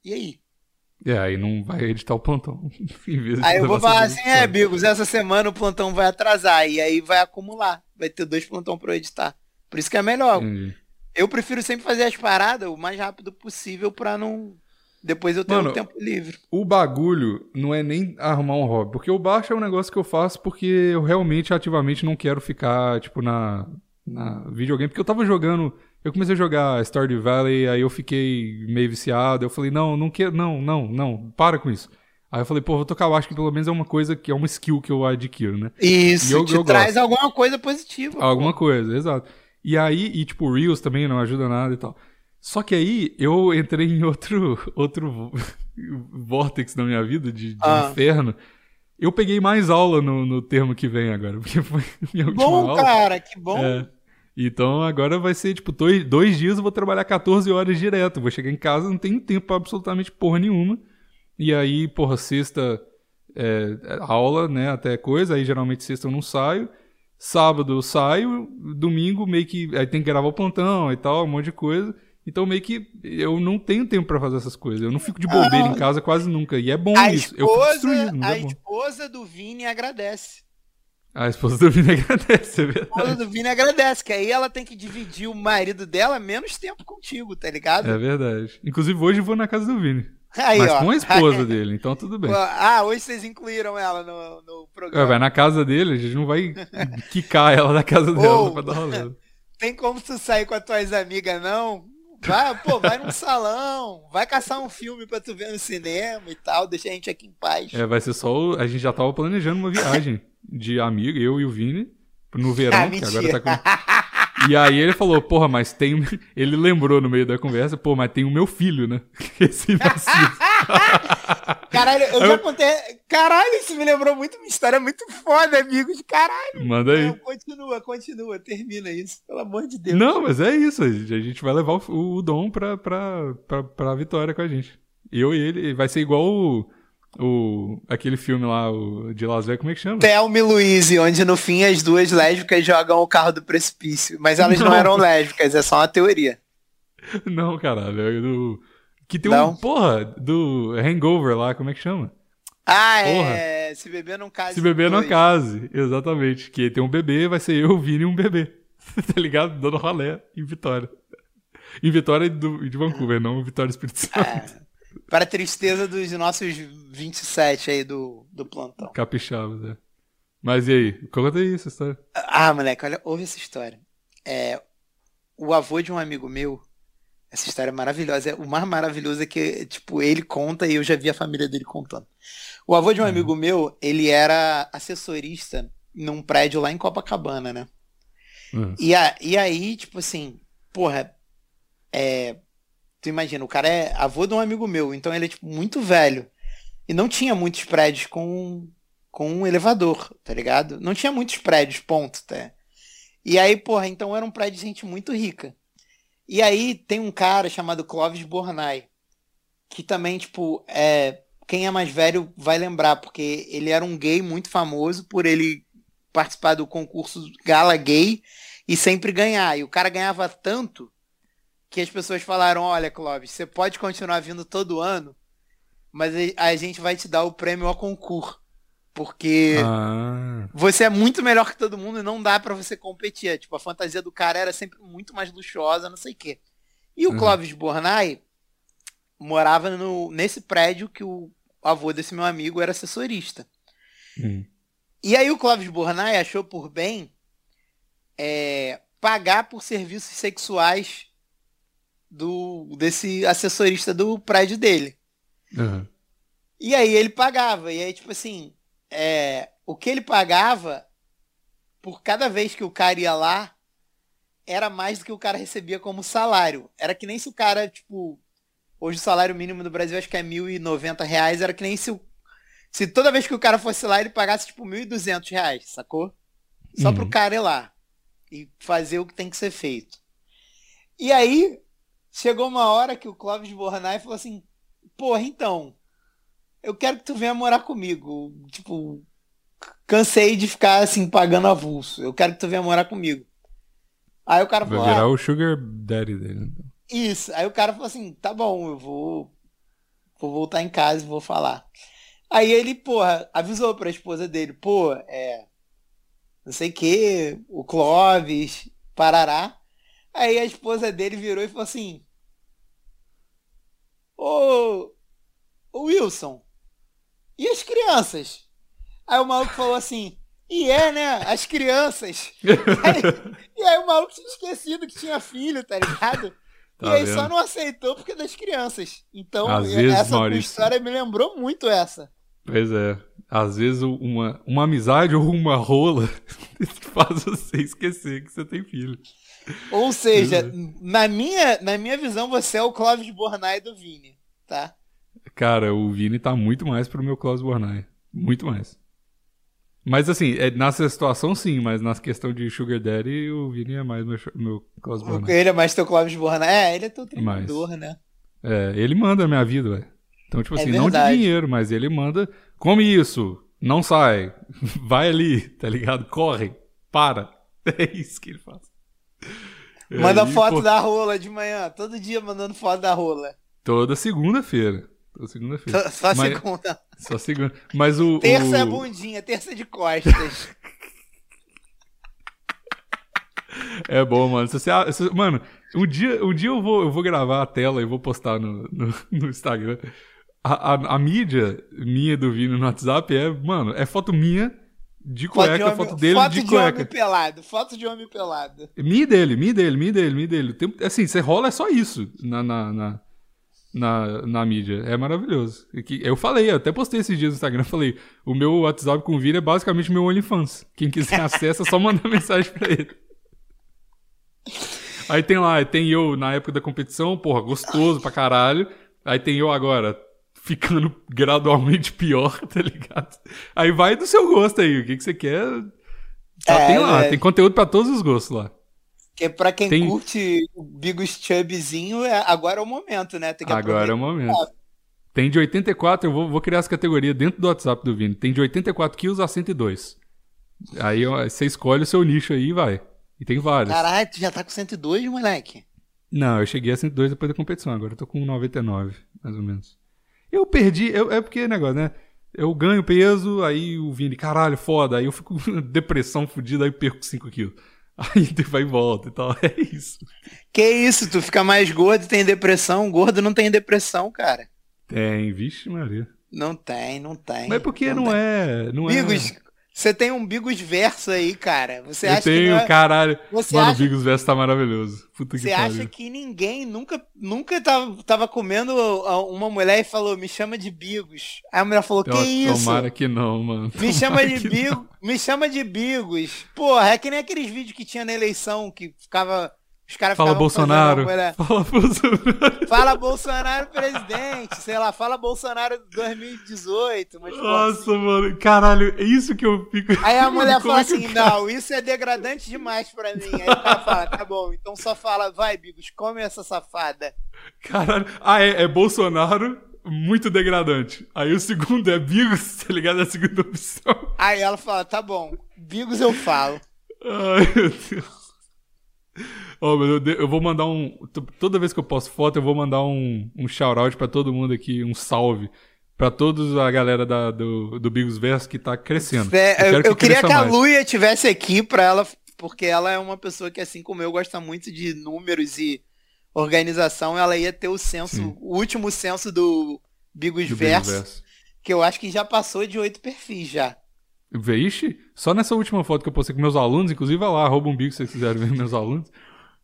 E aí? É, aí não vai editar o plantão. Aí eu vou falar assim, é. Bigos, essa semana o plantão vai atrasar. E aí vai acumular. Vai ter dois plantão pra eu editar. Por isso que é melhor. Entendi. Eu prefiro sempre fazer as paradas o mais rápido possível pra não. Depois eu Mano, um tempo livre. O bagulho não é nem arrumar um hobby, porque o baixo é um negócio que eu faço porque eu realmente ativamente não quero ficar, tipo, na, na videogame, porque eu tava jogando Eu comecei a jogar Stardew Valley, aí eu fiquei meio viciado. Eu falei, não, não quero, não, não, não, para com isso. Aí eu falei, pô, vou tocar, eu acho que pelo menos é uma coisa que é uma skill que eu adquiro, né? Isso, E eu- te eu traz gosto. alguma coisa positiva. pô. Alguma coisa, exato. E aí, e tipo, Reels também não ajuda nada e tal. Só que aí eu entrei em outro, outro vortex na minha vida de, de Ah. inferno. Eu peguei mais aula no, no termo que vem agora, porque foi minha última Bom, aula. cara, que bom. É. Então agora vai ser, tipo, dois, dois dias eu vou trabalhar 14 horas direto. Vou chegar em casa, não tenho tempo pra absolutamente porra nenhuma. E aí, porra, sexta é, é aula, né, até coisa. Aí geralmente sexta eu não saio. Sábado eu saio, domingo meio que. Aí tem que gravar o plantão e tal, um monte de coisa. Então meio que eu não tenho tempo pra fazer essas coisas. Eu não fico de bobeira em casa quase nunca. E é bom A isso. eu fico esposa, destruído, mas a é esposa do Vini agradece. A esposa do Vini agradece, é A esposa verdade. do Vini agradece, que aí ela tem que dividir o marido dela menos tempo contigo, tá ligado? É verdade. Inclusive hoje eu vou na casa do Vini. Aí, mas ó. com a esposa dele, então tudo bem. Ah, hoje vocês incluíram ela no, no É, programa. vai na casa dele, a gente não vai quicar ela da casa dela Ou- pra dar rolê. Tem como tu sair com as tuas amigas, não? Vai, pô, vai num salão, vai caçar um filme pra tu ver no cinema e tal, deixa a gente aqui em paz. É, vai ser só. o- A gente já tava planejando uma viagem de amigo, eu e o Vini, no verão, Ah, que agora tá com. E aí ele falou, porra, mas tem. Ele lembrou no meio da conversa, pô, mas tem o meu filho, né? Recém-nascido. Caralho, eu já contei. Caralho, isso me lembrou muito uma história muito foda, amigos. Caralho. Manda aí. Não, continua, continua, termina isso, pelo amor de Deus. Não, mas é isso. A gente a gente vai levar o, o Dom pra, pra, pra, pra vitória com a gente. Eu e ele. Vai ser igual o. o aquele filme lá, o de Las Vegas, como é que chama? Thelma e Louise, onde no fim as duas lésbicas jogam o carro do precipício. Mas elas não, Não. eram lésbicas, é só uma teoria. Não, caralho. É do. Que tem Não? um. Porra, do Hangover lá, como é que chama? Ah, Porra. é. Se beber não case. Se beber não case. Exatamente. Que tem um bebê, vai ser eu, Vini e um bebê. tá ligado? Dando rolé em Vitória. Em Vitória do, de Vancouver, não Vitória Espírito Santo. É, para a tristeza dos nossos 27 aí do, do plantão. Capixabas, é. Mas e aí? Conta aí essa história. Ah, moleque, olha, ouve essa história. É, o avô de um amigo meu, essa história é maravilhosa. É, o mais maravilhoso é que, tipo, ele conta e eu já vi a família dele contando. O avô de um amigo meu, ele era assessorista num prédio lá em Copacabana, né? Uhum. E, a, e aí, tipo assim, porra, é, tu imagina, o cara é avô de um amigo meu, então ele é, tipo, muito velho. E não tinha muitos prédios com, com um elevador, tá ligado? Não tinha muitos prédios, ponto, tá? E aí, porra, então era um prédio de gente muito rica. E aí tem um cara chamado Clóvis Bornai, que também, tipo, é, quem é mais velho vai lembrar, porque ele era um gay muito famoso por ele participar do concurso Gala Gay e sempre ganhar. E o cara ganhava tanto que as pessoas falaram: Olha, Clóvis, você pode continuar vindo todo ano, mas a- gente vai te dar o prêmio ao concurso. Porque Ah. você é muito melhor que todo mundo e não dá pra você competir. Tipo, a fantasia do cara era sempre muito mais luxuosa, não sei o quê. E o Uhum. Clóvis Bornai morava no, nesse prédio que o avô desse meu amigo era assessorista. Hum. E aí o Clóvis Bornai achou por bem é, pagar por serviços sexuais do desse assessorista do prédio dele. Uhum. E aí ele pagava. E aí, tipo assim, é, o que ele pagava por cada vez que o cara ia lá era mais do que o cara recebia como salário. Era que nem se o cara, tipo, hoje o salário mínimo do Brasil acho que é 1.090 reais, era que nem se o, se toda vez que o cara fosse lá ele pagasse tipo 1.200 reais, sacou? Só Uhum. pro cara ir lá e fazer o que tem que ser feito. E aí chegou uma hora que o Clóvis Bornai falou assim: "Porra, então, eu quero que tu venha morar comigo. Tipo, cansei de ficar assim pagando avulso. Eu quero que tu venha morar comigo." Aí o cara Vai falou: virar "Ah, o Sugar Daddy dele. então. isso. Aí o cara falou assim: tá bom, eu vou, vou voltar em casa e vou falar. Aí ele, porra, avisou pra esposa dele: pô, é. Não sei o que, o Clóvis, Parará. Aí a esposa dele virou e falou assim: Ô, ô Wilson, e as crianças? Aí o maluco falou assim: E é, né? As crianças. E aí, e aí o maluco tinha esquecido que tinha filho, tá ligado? Tá e aí vendo? só não aceitou porque é das crianças. Então, Às vezes, essa Maurício. história me lembrou muito essa. Pois é. Às vezes uma, uma amizade ou uma rola faz você esquecer que você tem filho. Ou seja, Uhum. na minha, na minha visão, você é o Clóvis Bornai do Vini, tá? Cara, o Vini tá muito mais pro meu Klaus Bornai. Muito mais. Mas assim, é, nessa situação sim, mas na questão de Sugar Daddy, o Vini é mais meu, meu Klaus Bornai. Ele é mais teu Clóvis Bornai. É, ele é teu treinador, né? É, ele manda na minha vida, velho. Então, tipo É assim, não de dinheiro, mas ele manda, come isso, não sai, vai ali, tá ligado? Corre, para. É isso que ele faz. Manda Aí, foto pô, da rola de manhã, todo dia mandando foto da rola. Toda segunda-feira. Toda segunda-feira. Só Mas- segunda. Só segunda. Mas o. Terça o... é bundinha, terça de costas. É bom, mano. Se você, se- mano, um dia, um dia eu, vou, eu vou gravar a tela e vou postar no, no, no Instagram. A, a, a mídia minha do Vini no WhatsApp é, mano, é foto minha de cueca, homem- foto dele foto de de homem cueca. pelado, foto de homem pelado. Mi dele, mi dele, mi dele, mi dele. Tem- assim, você rola é só isso na, na, na, na, na mídia. É maravilhoso. Eu falei, eu até postei esses dias no Instagram, falei, o meu WhatsApp com o Vini é basicamente meu OnlyFans. Quem quiser acesso é só mandar mensagem pra ele. Aí tem lá, tem eu na época da competição, porra, gostoso pra caralho. Aí tem eu agora, ficando gradualmente pior, tá ligado? Aí vai do seu gosto aí, o que, que você quer. Só É, tem lá, é. tem conteúdo pra todos os gostos lá. Que pra quem Tem- curte o Bigos Chubzinho, é, agora é o momento, né? Tem que Agora é o momento. Tem de 84, eu vou, vou criar essa categoria dentro do WhatsApp do Vini. Tem de 84 quilos a 102. Aí você escolhe o seu nicho aí e vai. E tem vários. Caralho, tu já tá com 102, moleque. Não, eu cheguei a 102 depois da competição, agora eu tô com 99, mais ou menos. Eu perdi, eu- é porque negócio, né? Eu ganho peso, aí o Vini, caralho, foda, aí eu fico depressão fodida, aí perco 5 quilos. Aí vai e volta e tal, é isso. Que isso, tu fica mais gordo e tem depressão. Gordo não tem depressão, cara. Tem, vixe Maria. Não tem, não tem. Mas porque não, tem. é, não Bigos, é... você tem um Bigos verso aí, cara. Você eu acha tenho, que não é... caralho. Você Mano, acha- o Bigos Verso tá maravilhoso. Puta que Você pariu. acha que ninguém nunca, nunca tava, tava comendo uma mulher e falou, me chama de Bigos. Aí a mulher falou, que Então, isso? Tomara que não, mano. Me chama Tomara de que Bigos, me chama de Bigos. Porra, é que nem aqueles vídeos que tinha na eleição, que ficava. Os caras Fala Bolsonaro. fazendo a mulher, Fala Bolsonaro. Fala Bolsonaro presidente, sei lá, fala Bolsonaro 2018. Mas, pô, Nossa, mano. Caralho, é isso que eu fico. Aí a mulher fala assim, cara- não, isso é degradante demais pra mim. Aí o cara fala, tá bom, então só fala, vai, Bigos, come essa safada. Caralho. Ah, é, é Bolsonaro, muito degradante. Aí o segundo é Bigos, tá ligado? É a segunda opção. Aí ela fala, tá bom, Bigos eu falo. Ai, meu Deus. Ó, mas eu, de- eu vou mandar um. Toda vez que eu posto foto, eu vou mandar um, um shout-out pra todo mundo aqui, um salve. Pra todos a galera da- do, do Bigos Verso que tá crescendo. É, eu, quero eu queria que a mais. Luia tivesse aqui pra ela, porque ela é uma pessoa que, assim como eu, gosta muito de números e organização. Ela ia ter o censo, Sim. o último censo do Bigos do Bigos Verso, que eu acho que já passou de oito perfis já. Vixe, só nessa última foto que eu postei com meus alunos, inclusive vai lá, arroba um Bigos se vocês quiserem ver meus alunos.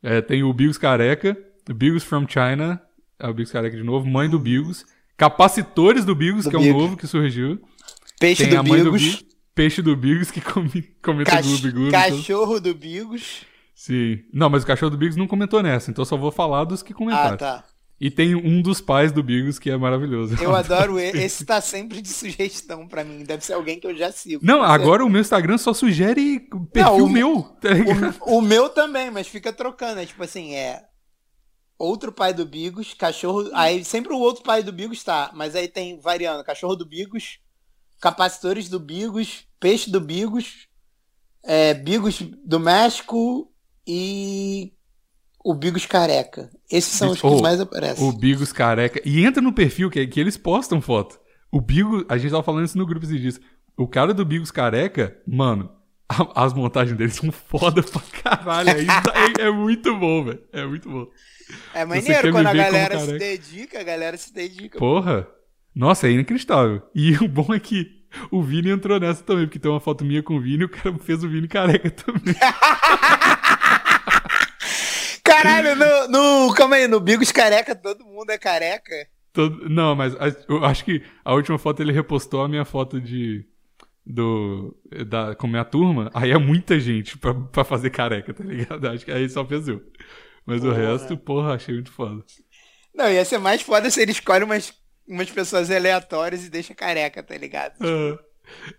É, tem o Bigos Careca, o Bigos from China, é o Bigos Careca de novo, mãe do Bigos, capacitores do Bigos, Do que é um novo que surgiu. Peixe Tem do Bigos, peixe do Bigos que come, comenta cach- então- cachorro do Bigos. Sim. Não, mas o cachorro do Bigos não comentou nessa, então só vou falar dos que comentaram. Ah, tá. E tem um dos pais do Bigos que é maravilhoso. Eu adoro ele. Esse tá sempre de sugestão pra mim. Deve ser alguém que eu já sigo. Não, agora o meu Instagram só sugere perfil Não, o- meu. Tá? O, o meu também, mas fica trocando. É tipo assim, é. Outro pai do Bigos, cachorro. Aí sempre o outro pai do Bigos tá. Mas aí tem variando: cachorro do Bigos, capacitores do Bigos, peixe do Bigos, é, Bigos do México e o Bigos careca. Esses são os que Oh, mais aparecem. O Bigos careca. E entra no perfil que, que eles postam foto. O Bigos, a gente tava falando isso no grupo esses dias. O cara do Bigos careca, mano, a- as montagens deles são foda pra caralho. É, é- é muito bom, velho. É muito bom. É maneiro quando a galera se dedica, a galera se dedica. Porra. Nossa, é inacreditável. E o bom é que o Vini entrou nessa também, porque tem uma foto minha com o Vini e o cara fez o Vini careca também. Caralho, no, no. Calma aí, no Bigos careca, todo mundo é careca. Todo- Não, mas a- eu acho que a última foto ele repostou a minha foto de. Do. Da, com minha turma. Aí é muita gente pra, pra fazer careca, tá ligado? Acho que aí só fez eu. Mas o Porra. resto, porra, achei muito foda. Não, ia ser mais foda se ele escolhe umas, umas pessoas aleatórias e deixa careca, tá ligado? Ah.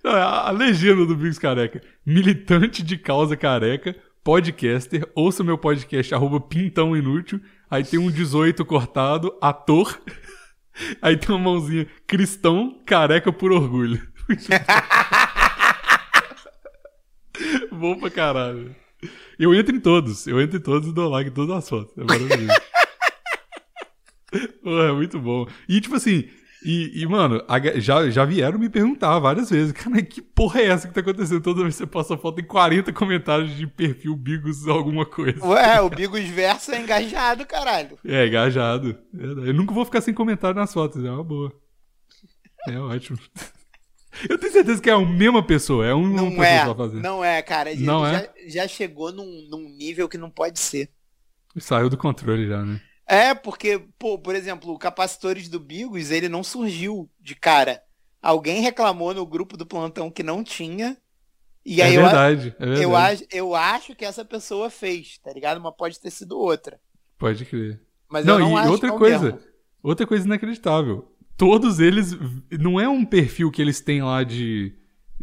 Não, a, a legenda do Bigos Careca. Militante de causa careca, podcaster, ouça meu podcast, arroba pintão inútil. Aí tem um 18 cortado, ator. Aí tem uma mãozinha, cristão, careca por orgulho. Bom pra caralho. Eu entro em todos, eu entro em todos e dou like em todas as fotos. É maravilhoso. Pô, é muito bom. E tipo assim, e, e, mano, já, já vieram me perguntar várias vezes, cara, que porra é essa que tá acontecendo? Toda vez que você posta foto, tem 40 comentários de perfil Bigos alguma coisa. Ué, o Bigos Verso é engajado, caralho. É, engajado. Verdade. Eu nunca vou ficar sem comentário nas fotos, é uma boa. É ótimo. Eu tenho certeza que é a mesma pessoa, é uma Não pessoa é, só fazendo. não é, cara. Não já, é? já chegou num, num nível que não pode ser. Saiu do controle já, né? É, porque, pô, por exemplo, o Capacitores do Bigos, ele não surgiu de cara. Alguém reclamou no grupo do plantão que não tinha. E aí é eu, verdade, é verdade. eu, acho, eu acho que essa pessoa fez, tá ligado? Mas pode ter sido outra. Pode crer. Mas Não, eu não e acho outra que é coisa, mesmo. outra coisa inacreditável. Todos eles, não é um perfil que eles têm lá de,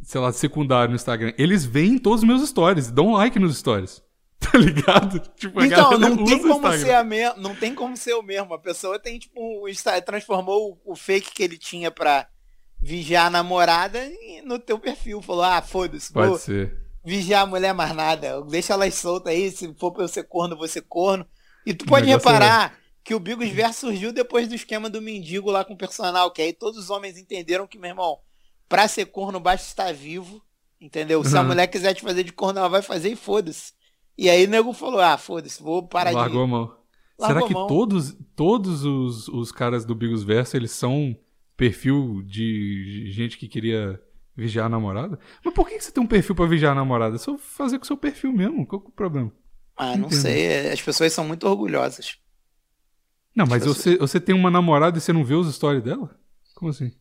sei lá, secundário no Instagram. Eles veem todos os meus stories, dão like nos stories. Tá ligado? Tipo, a Então, não tem como ser a me... não tem como ser o mesmo. A pessoa tem tipo, o transformou o, fake que ele tinha pra vigiar a namorada no teu perfil. Falou: "Ah, foda-se, Pode vou ser. vigiar a mulher mais nada. Deixa elas soltas aí, se for pra eu ser corno, ser corno". E tu pode negócio reparar que o Bigos Verso surgiu depois do esquema do mendigo lá com o personal, que aí todos os homens entenderam que, meu irmão, pra ser corno basta estar vivo, entendeu? Se a Uhum. mulher quiser te fazer de corno, ela vai fazer e foda-se. E aí o nego falou, ah, foda-se, vou parar Largou a de... mão. Largou Será a que mão. todos, todos os, os caras do Bigos Verso, eles são perfil de gente que queria vigiar a namorada? Mas por que você tem um perfil pra vigiar a namorada? É só fazer com o seu perfil mesmo. Qual é o problema? Ah, não Entendo. sei, as pessoas são muito orgulhosas. Não, mas Tipo você, você tem uma namorada e você não vê os stories dela? Como assim?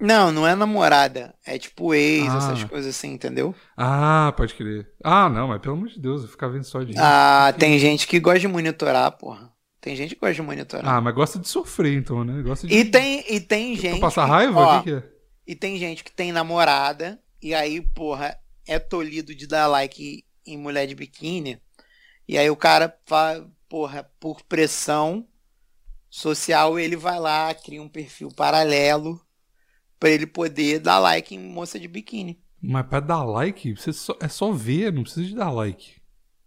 Não, não é namorada, é tipo ex, Ah. essas coisas assim, entendeu? Ah, pode crer. Ah, não, mas pelo amor de Deus, eu ficar vendo só de. Ah, tem gente que gosta de monitorar, porra. Tem gente que gosta de monitorar. Ah, mas gosta de sofrer, então, né? Gosta de. E tem, e tem Pra gente. passar que- raiva? ó, que, que é? E tem gente que tem namorada, e aí, porra, é tolhido de dar like em mulher de biquíni. E aí o cara, porra, por pressão social, ele vai lá, cria um perfil paralelo pra ele poder dar like em moça de biquíni. Mas pra dar like, você só- é só ver, não precisa de dar like.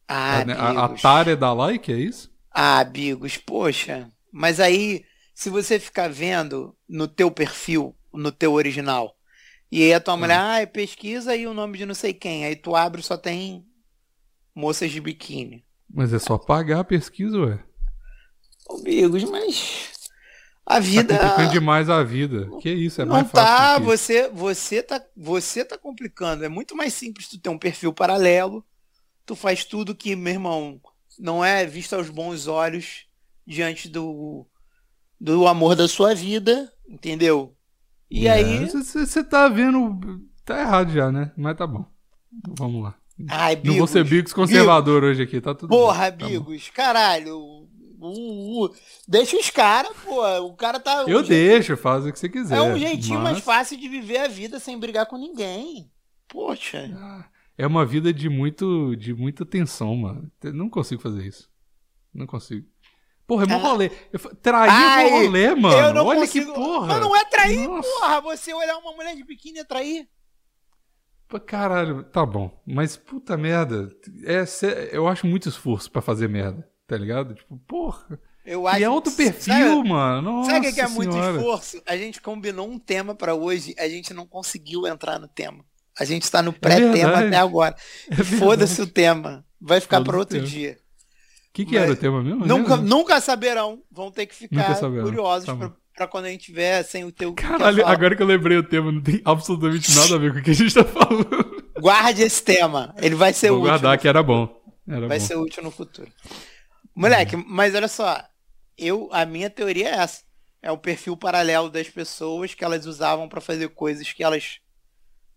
Ah, a, né, a, a tara é dar like, é isso? Ah, Bigos, poxa. Mas aí, se você ficar vendo no teu perfil, no teu original, e aí a tua mulher, ah, pesquisa aí o nome de não sei quem, aí tu abre e só tem moças de biquíni. Mas é só pagar a pesquisa, ué. Ô, Bigos, mas a Tá vida complicando demais a vida. Que isso, é não mais tá, fácil. que isso. você, você tá, você tá complicando. É muito mais simples tu ter um perfil paralelo. Tu faz tudo que, meu irmão, não é visto aos bons olhos diante do do amor da sua vida, entendeu? E É, aí, Você tá vendo. Tá errado já, né? Mas tá bom. Vamos lá. ai, Não Bigos. vou ser bigos conservador hoje aqui, tá tudo Porra, bem. Tá bom. Bigos, caralho. Uh, uh, deixa os caras, pô. O cara tá. Eu um deixo, faz o que você quiser. É um jeitinho mais mas fácil de viver a vida sem brigar com ninguém. Poxa. É uma vida de muito de muita tensão, mano. Eu não consigo fazer isso. Não consigo. Porra, é mó Ah. rolê. Eu Trair é Ai, mó rolê, mano. eu não Olha consigo. que porra. Mas não é trair, Nossa. porra. Você olhar uma mulher de biquíni é trair. Pô, Caralho, tá bom. Mas puta merda. É, eu acho muito esforço pra fazer merda, tá ligado? Tipo, porra. Eu acho. E é outro perfil, Sabe, mano. Nossa sabe o que é muito senhora. esforço? A gente combinou um tema pra hoje, a gente não conseguiu entrar no tema. A gente tá no pré-tema verdade. até agora. É. Foda-se o tema. Vai ficar para outro dia. O que, que era o tema mesmo? Nunca, nunca saberão. Vão ter que ficar curiosos Tá pra quando a gente tiver sem o teu. Caralho, agora que eu lembrei o tema, não tem absolutamente nada a ver com o que a gente tá falando. Guarde esse tema. Ele vai ser Vou útil. guardar que era bom. Era vai bom. ser útil no futuro. Moleque, mas olha só. Eu, a minha teoria é essa. É o perfil paralelo das pessoas que elas usavam pra fazer coisas que elas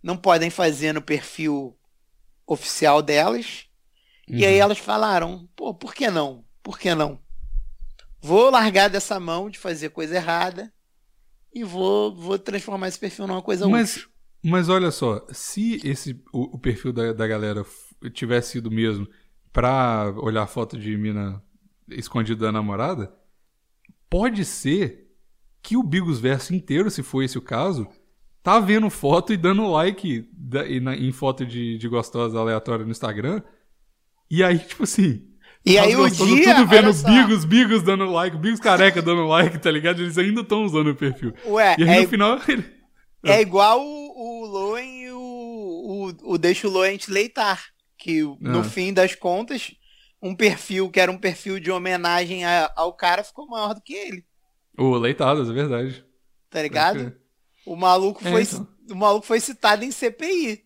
não podem fazer no perfil oficial delas. E Uhum. aí elas falaram, pô, por que não? Por que não? Vou largar dessa mão de fazer coisa errada e vou, vou transformar esse perfil numa coisa Mas, útil. mas olha só, se esse o, o perfil da, da galera tivesse sido mesmo pra olhar foto de mina escondida da namorada, pode ser que o Bigos Verso inteiro, se for esse o caso, tá vendo foto e dando like da- e na- em foto de, de gostosa aleatória no Instagram. E aí, tipo assim. E as aí o dia, Tudo vendo. Bigos, Bigos dando like, Bigos careca dando like, tá ligado? Eles ainda estão usando o perfil. Ué, E aí é, no final. ele- é igual o, o Loen e o, o, o Deixa o Loen te leitar. Que no Ah. fim das contas, um perfil que era um perfil de homenagem a- ao cara ficou maior do que ele. Ô, leitadas, é verdade. Tá ligado? O maluco, É, foi, então. o maluco foi citado em CPI.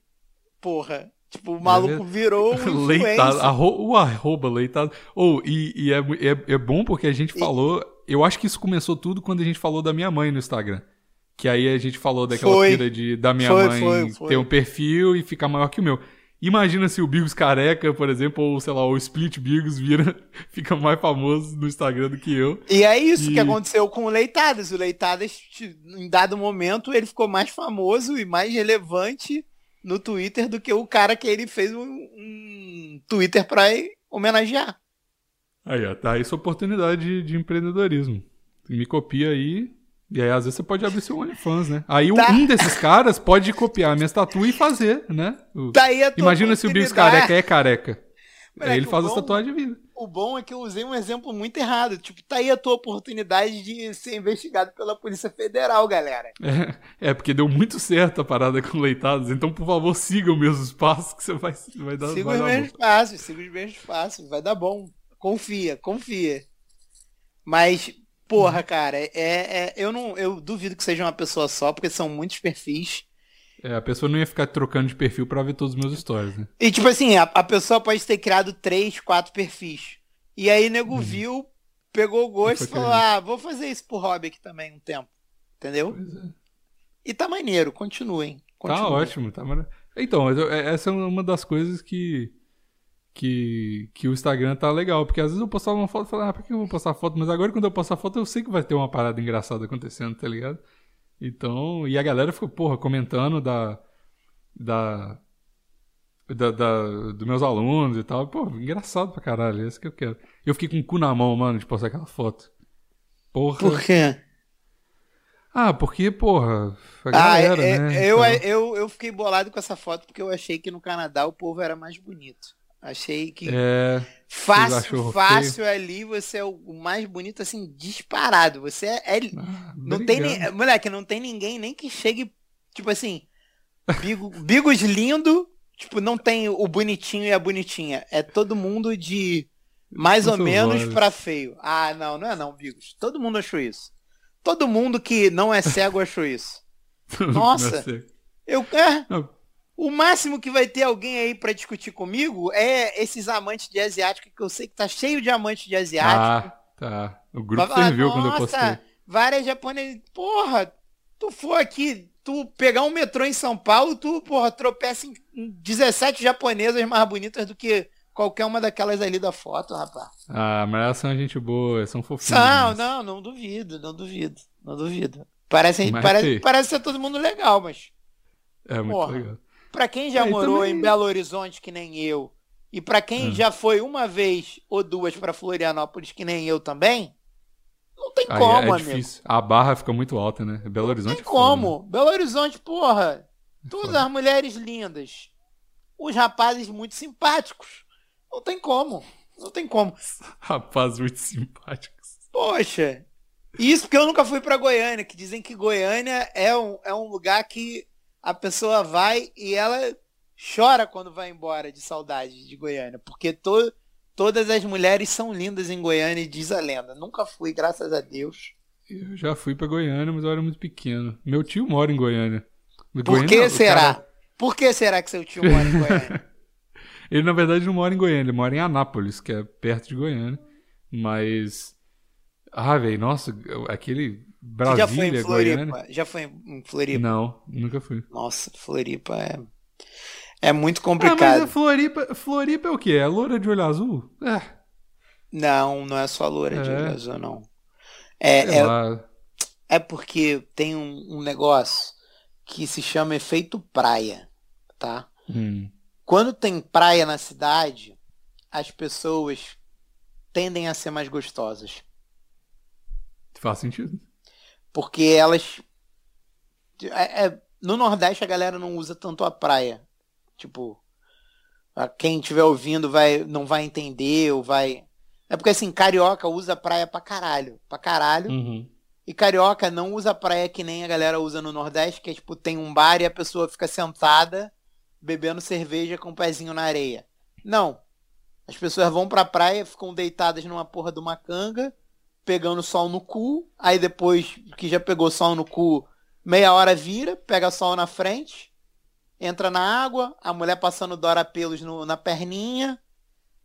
Porra. Tipo, o maluco ver- virou um Leitado, arro, o arroba leitado. Ou, e, e é, é, é bom porque a gente E- falou. Eu acho que isso começou tudo quando a gente falou da minha mãe no Instagram. Que aí a gente falou daquela Foi. pira de da minha Foi, mãe foi. ter um perfil e ficar maior que o meu. Imagina se o Bigos careca, por exemplo, ou sei lá, o Split Bigos vira, fica mais famoso no Instagram do que eu. E é isso E- que aconteceu com o Leitadas. O Leitadas, em dado momento, ele ficou mais famoso e mais relevante no Twitter do que o cara que ele fez um, um Twitter pra homenagear. Aí, ó, tá aí sua oportunidade de, de empreendedorismo. Me copia aí. E aí, às vezes, você pode abrir seu OnlyFans, né? Aí, um- Tá. um desses caras pode copiar a minha estatua e fazer, né? O- Tá a Imagina se o Bigos careca é careca. Moleque, aí ele faz o a bom- tatuagem de vida. O bom é que eu usei um exemplo muito errado. Tipo, tá aí a tua oportunidade de ser investigado pela Polícia Federal, galera. É, é, porque deu muito certo a parada com leitados. Então, por favor, siga os mesmos passos que você vai, vai dar, Siga vai os dar mesmos bom. passos, siga os mesmos passos. Vai dar bom. Confia, confia. Mas, porra, Uhum. cara, é, é- eu não, eu duvido que seja uma pessoa só, porque são muitos perfis. É, a pessoa não ia ficar trocando de perfil pra ver todos os meus stories, né? E tipo assim, a, a pessoa pode ter criado três, quatro perfis. E aí Uhum. nego viu, pegou o gosto e falou: querendo. "Ah, vou fazer isso pro hobby aqui também um tempo". Entendeu? Pois é. E tá maneiro, continuem. Tá continuem. ótimo, tá mara- Então, é- essa é uma das coisas que, que, que o Instagram tá legal, porque às vezes eu postava uma foto e falava, ah, por que eu vou postar foto? Mas agora quando eu postar foto eu sei que vai ter uma parada engraçada acontecendo, tá ligado? Então, e a galera ficou, porra, comentando da. da. da, da- dos meus alunos e tal. Pô, engraçado pra caralho, é isso que eu quero. Eu fiquei com o cu na mão, mano, de postar aquela foto. Porra. Por quê? Ah, porque, porra, a Ah, galera, é- né? eu, então- eu, eu fiquei bolado com essa foto porque eu achei que no Canadá o povo era mais bonito. Achei que É. fácil, fácil ali você é o mais bonito, assim, disparado. Você é. é- ah, não tem nem. Moleque, não tem ninguém nem que chegue. Tipo assim. Bigo, bigos lindo. Tipo, não tem o bonitinho e a bonitinha. É todo mundo de mais ou menos olhos. pra feio. Ah, não, não é não, Bigos. Todo mundo achou isso. Todo mundo que não é cego achou isso. Nossa. Não sei. Eu, é, Não, o máximo que vai ter alguém aí pra discutir comigo é esses amantes de asiático, que eu sei que tá cheio de amantes de asiático. Ah, tá. O grupo falar, ferveu quando eu "Nossa, postei. Várias japonesas. Porra, tu for aqui, tu pegar um metrô em São Paulo, tu, porra, tropeça em em 17 japonesas mais bonitas do que qualquer uma daquelas ali da foto, rapaz. Ah, mas elas são gente boa, são fofinhas. Não, mas- não, não duvido, não duvido, não duvido. Parece, Mas, parece, parece ser todo mundo legal, mas É muito Porra. legal. Pra quem já É, morou também- em Belo Horizonte que nem eu, e pra quem Hum. já foi uma vez ou duas pra Florianópolis que nem eu também, não tem Aí como, é amigo. difícil. A barra fica muito alta, né? Belo Horizonte Tem é foda, né? como. Belo Horizonte, porra. Todas foda. as mulheres lindas. Os rapazes muito simpáticos. Não tem como. Não tem como. Rapaz muito simpáticos. Poxa. Isso porque eu nunca fui pra Goiânia, que dizem que Goiânia é um, é um lugar que a pessoa vai e ela chora quando vai embora de saudade de Goiânia. Porque to, todas as mulheres são lindas em Goiânia, diz a lenda. Nunca fui, graças a Deus. Eu já fui pra Goiânia, mas eu era muito pequeno. Meu tio mora em Goiânia. Por Goiânia que não, será? cara- Por que será que seu tio mora em Goiânia? Ele, na verdade, não mora em Goiânia, ele mora em Anápolis, que é perto de Goiânia. Mas. Ah, velho, nossa, aquele Você já foi em Brasília, Floripa? Goiânia. Já foi em Floripa? Não, nunca fui. Nossa, Floripa é. É muito Ah, mas complicado. é Floripa, Floripa é o quê? É loura de olho azul? É, Não, não é só loura de É. olho azul, não. É, é, é porque tem um, um negócio que se chama efeito praia, tá? Hum, Quando tem praia na cidade, as pessoas tendem a ser mais gostosas. faz sentido. Porque elas. é- é- no Nordeste a galera não usa tanto a praia. Tipo, a- quem estiver ouvindo vai, não vai entender ou vai. É porque assim, carioca usa praia pra caralho. Pra caralho. Uhum. E carioca não usa praia que nem a galera usa no Nordeste, que é tipo, tem um bar e a pessoa fica sentada bebendo cerveja com o pezinho na areia. Não. As pessoas vão pra praia, ficam deitadas numa porra de uma canga, pegando sol no cu, aí depois que já pegou sol no cu, meia hora vira, pega sol na frente, entra na água, a mulher passando Dora pelos no- na perninha,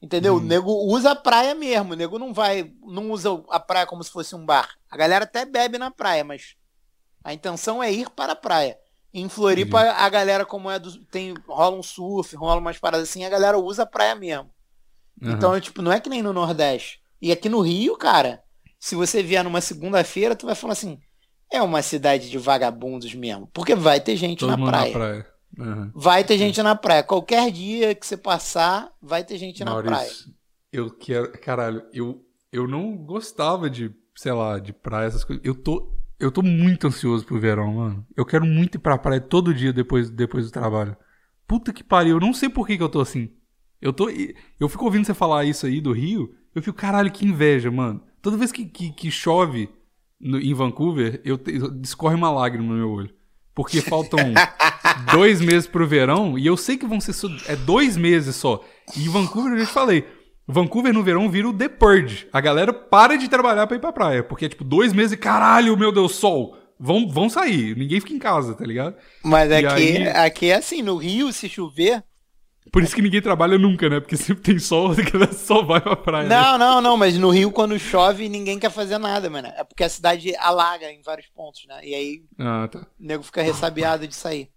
entendeu? O Hum. nego usa a praia mesmo, o nego não vai, não usa a praia como se fosse um bar. A galera até bebe na praia, mas a intenção é ir para a praia. Em Floripa, a galera, como é do. Tem, rola um surf, rola umas paradas assim, a galera usa a praia mesmo. Aham. Então, é, tipo, não é que nem no Nordeste. E aqui no Rio, cara, se você vier numa segunda-feira, tu vai falar assim, é uma cidade de vagabundos mesmo. Porque vai ter gente na praia. na praia. Aham. Vai ter gente na praia. Qualquer dia que você passar, vai ter gente na praia. Maurício, eu quero. Caralho, eu, eu não gostava de, sei lá, de praia, essas coisas. Eu tô, eu tô muito ansioso pro verão, mano. Eu quero muito ir pra praia todo dia depois, depois do trabalho. Puta que pariu, eu não sei por que, que eu tô assim. Eu tô. Eu fico ouvindo você falar isso aí do Rio, eu fico, caralho, que inveja, mano. Toda vez que, que, que chove no- em Vancouver, eu, te- eu- discorre uma lágrima no meu olho. Porque faltam dois meses pro verão e eu sei que vão ser só, é dois meses só. E Vancouver, eu já te falei, Vancouver no verão vira o The Purge. A galera para de trabalhar pra ir pra praia. Porque é tipo dois meses e caralho, meu Deus, sol. Vão, vão sair, ninguém fica em casa, tá ligado? Mas E aqui, aí- aqui é assim, no Rio, se chover. Por isso que ninguém trabalha nunca, né? Porque sempre tem sol, a galera só vai pra praia. né? Não, não, não, mas no Rio, quando chove, ninguém quer fazer nada, mano. É porque a cidade alaga em vários pontos, né? E aí Ah, tá. o nego fica ressabiado de sair.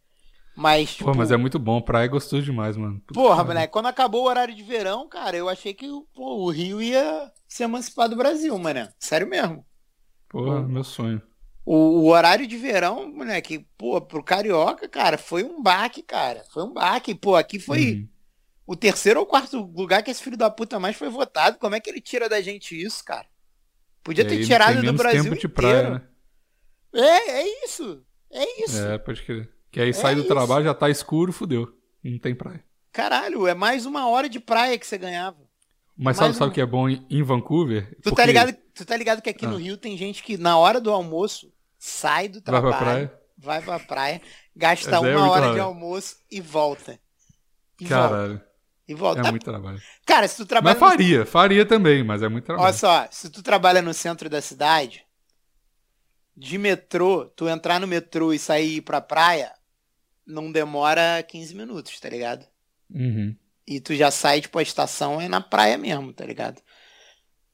Mas, Pô, tipo, mas é muito bom, praia é gostoso demais, mano. Puta Porra, moleque, quando acabou o horário de verão, cara, eu achei que pô, o Rio ia se emancipar do Brasil, mano. Sério mesmo. Porra, meu sonho. O, o horário de verão, moleque, pô, pro carioca, cara, foi um baque, cara. Foi um baque. Pô, aqui foi Uhum. o terceiro ou quarto lugar que esse filho da puta mais foi votado. Como é que ele tira da gente isso, cara? Podia E ter tirado do Brasil tempo de inteiro. praia, né? É, é isso. É isso. É, pode crer. Que aí sai do isso. trabalho, já tá escuro, fudeu. Não tem praia. Caralho, é mais uma hora de praia que você ganhava. Mas Mais sabe, sabe o que é bom em Vancouver? Tu tá, Porque ligado, tu tá ligado que aqui Ah. no Rio tem gente que na hora do almoço sai do Vai pra trabalho, praia? vai pra praia, gasta Mas é uma hora trabalho. de almoço e volta. E volta. Caralho, E volta. é muito trabalho. Cara, se tu trabalha. Mas faria, faria também, mas é muito no... trabalho. Olha só, se tu trabalha no centro da cidade, de metrô, tu entrar no metrô e sair ir pra praia, não demora 15 minutos, tá ligado? Uhum. E tu já sai, tipo, a estação é na praia mesmo, tá ligado?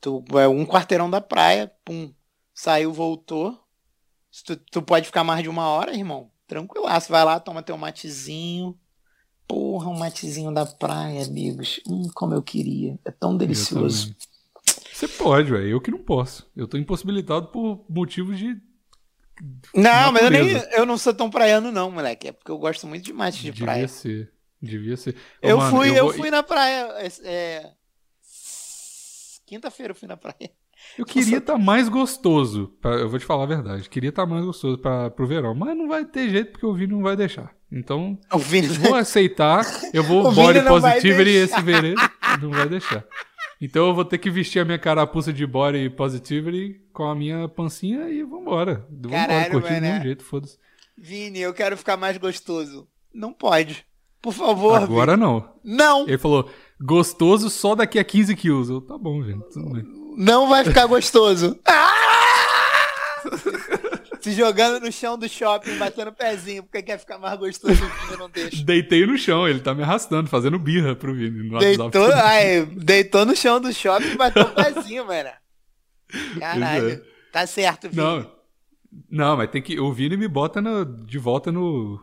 Tu é um quarteirão da praia, pum, saiu, voltou. Tu, tu pode ficar mais de uma hora, irmão. Tranquilaço. Vai lá, toma teu matezinho. Porra, um matezinho da praia, amigos. Hum, como eu queria. É tão Eu delicioso. Você pode, velho. Eu que não posso. Eu tô impossibilitado por motivos de. Não, mas eu, nem, Natureza. eu não sou tão praiano, não, moleque. É porque eu gosto muito de mate de Devia praia. ser. Devia ser. Ô, Eu mano, fui, eu, vou- fui na praia. é, é, Quinta-feira eu fui na praia. Eu queria estar mais gostoso. pra- eu vou te falar a verdade. Queria estar mais gostoso pra, pro verão. Mas não vai ter jeito porque o Vini não vai deixar. Então, O Vini vou aceitar. Eu vou O body não vai positivity esse verão. Não vai deixar. Então eu vou ter que vestir a minha carapuça de body positivity com a minha pancinha e vambora. Vambora, Caralho, curtir mano, mesmo é. jeito, foda-se. Vini, eu quero ficar mais gostoso. Não pode. Por favor, Agora não. Vini. Não, Ele falou, gostoso só daqui a 15 quilos. Eu, tá bom, gente, tudo bem. não vai ficar gostoso. Ah! se jogando no chão do shopping, batendo pezinho, porque quer ficar mais gostoso o Vini não deixa. Deitei no chão, ele tá me arrastando, fazendo birra pro Vini. Deitou, ai, deitou no chão do shopping e bateu o pezinho, mano. Caralho. Pois é. Tá certo, Vini. Não, não, mas tem que. O Vini me bota no- de volta no,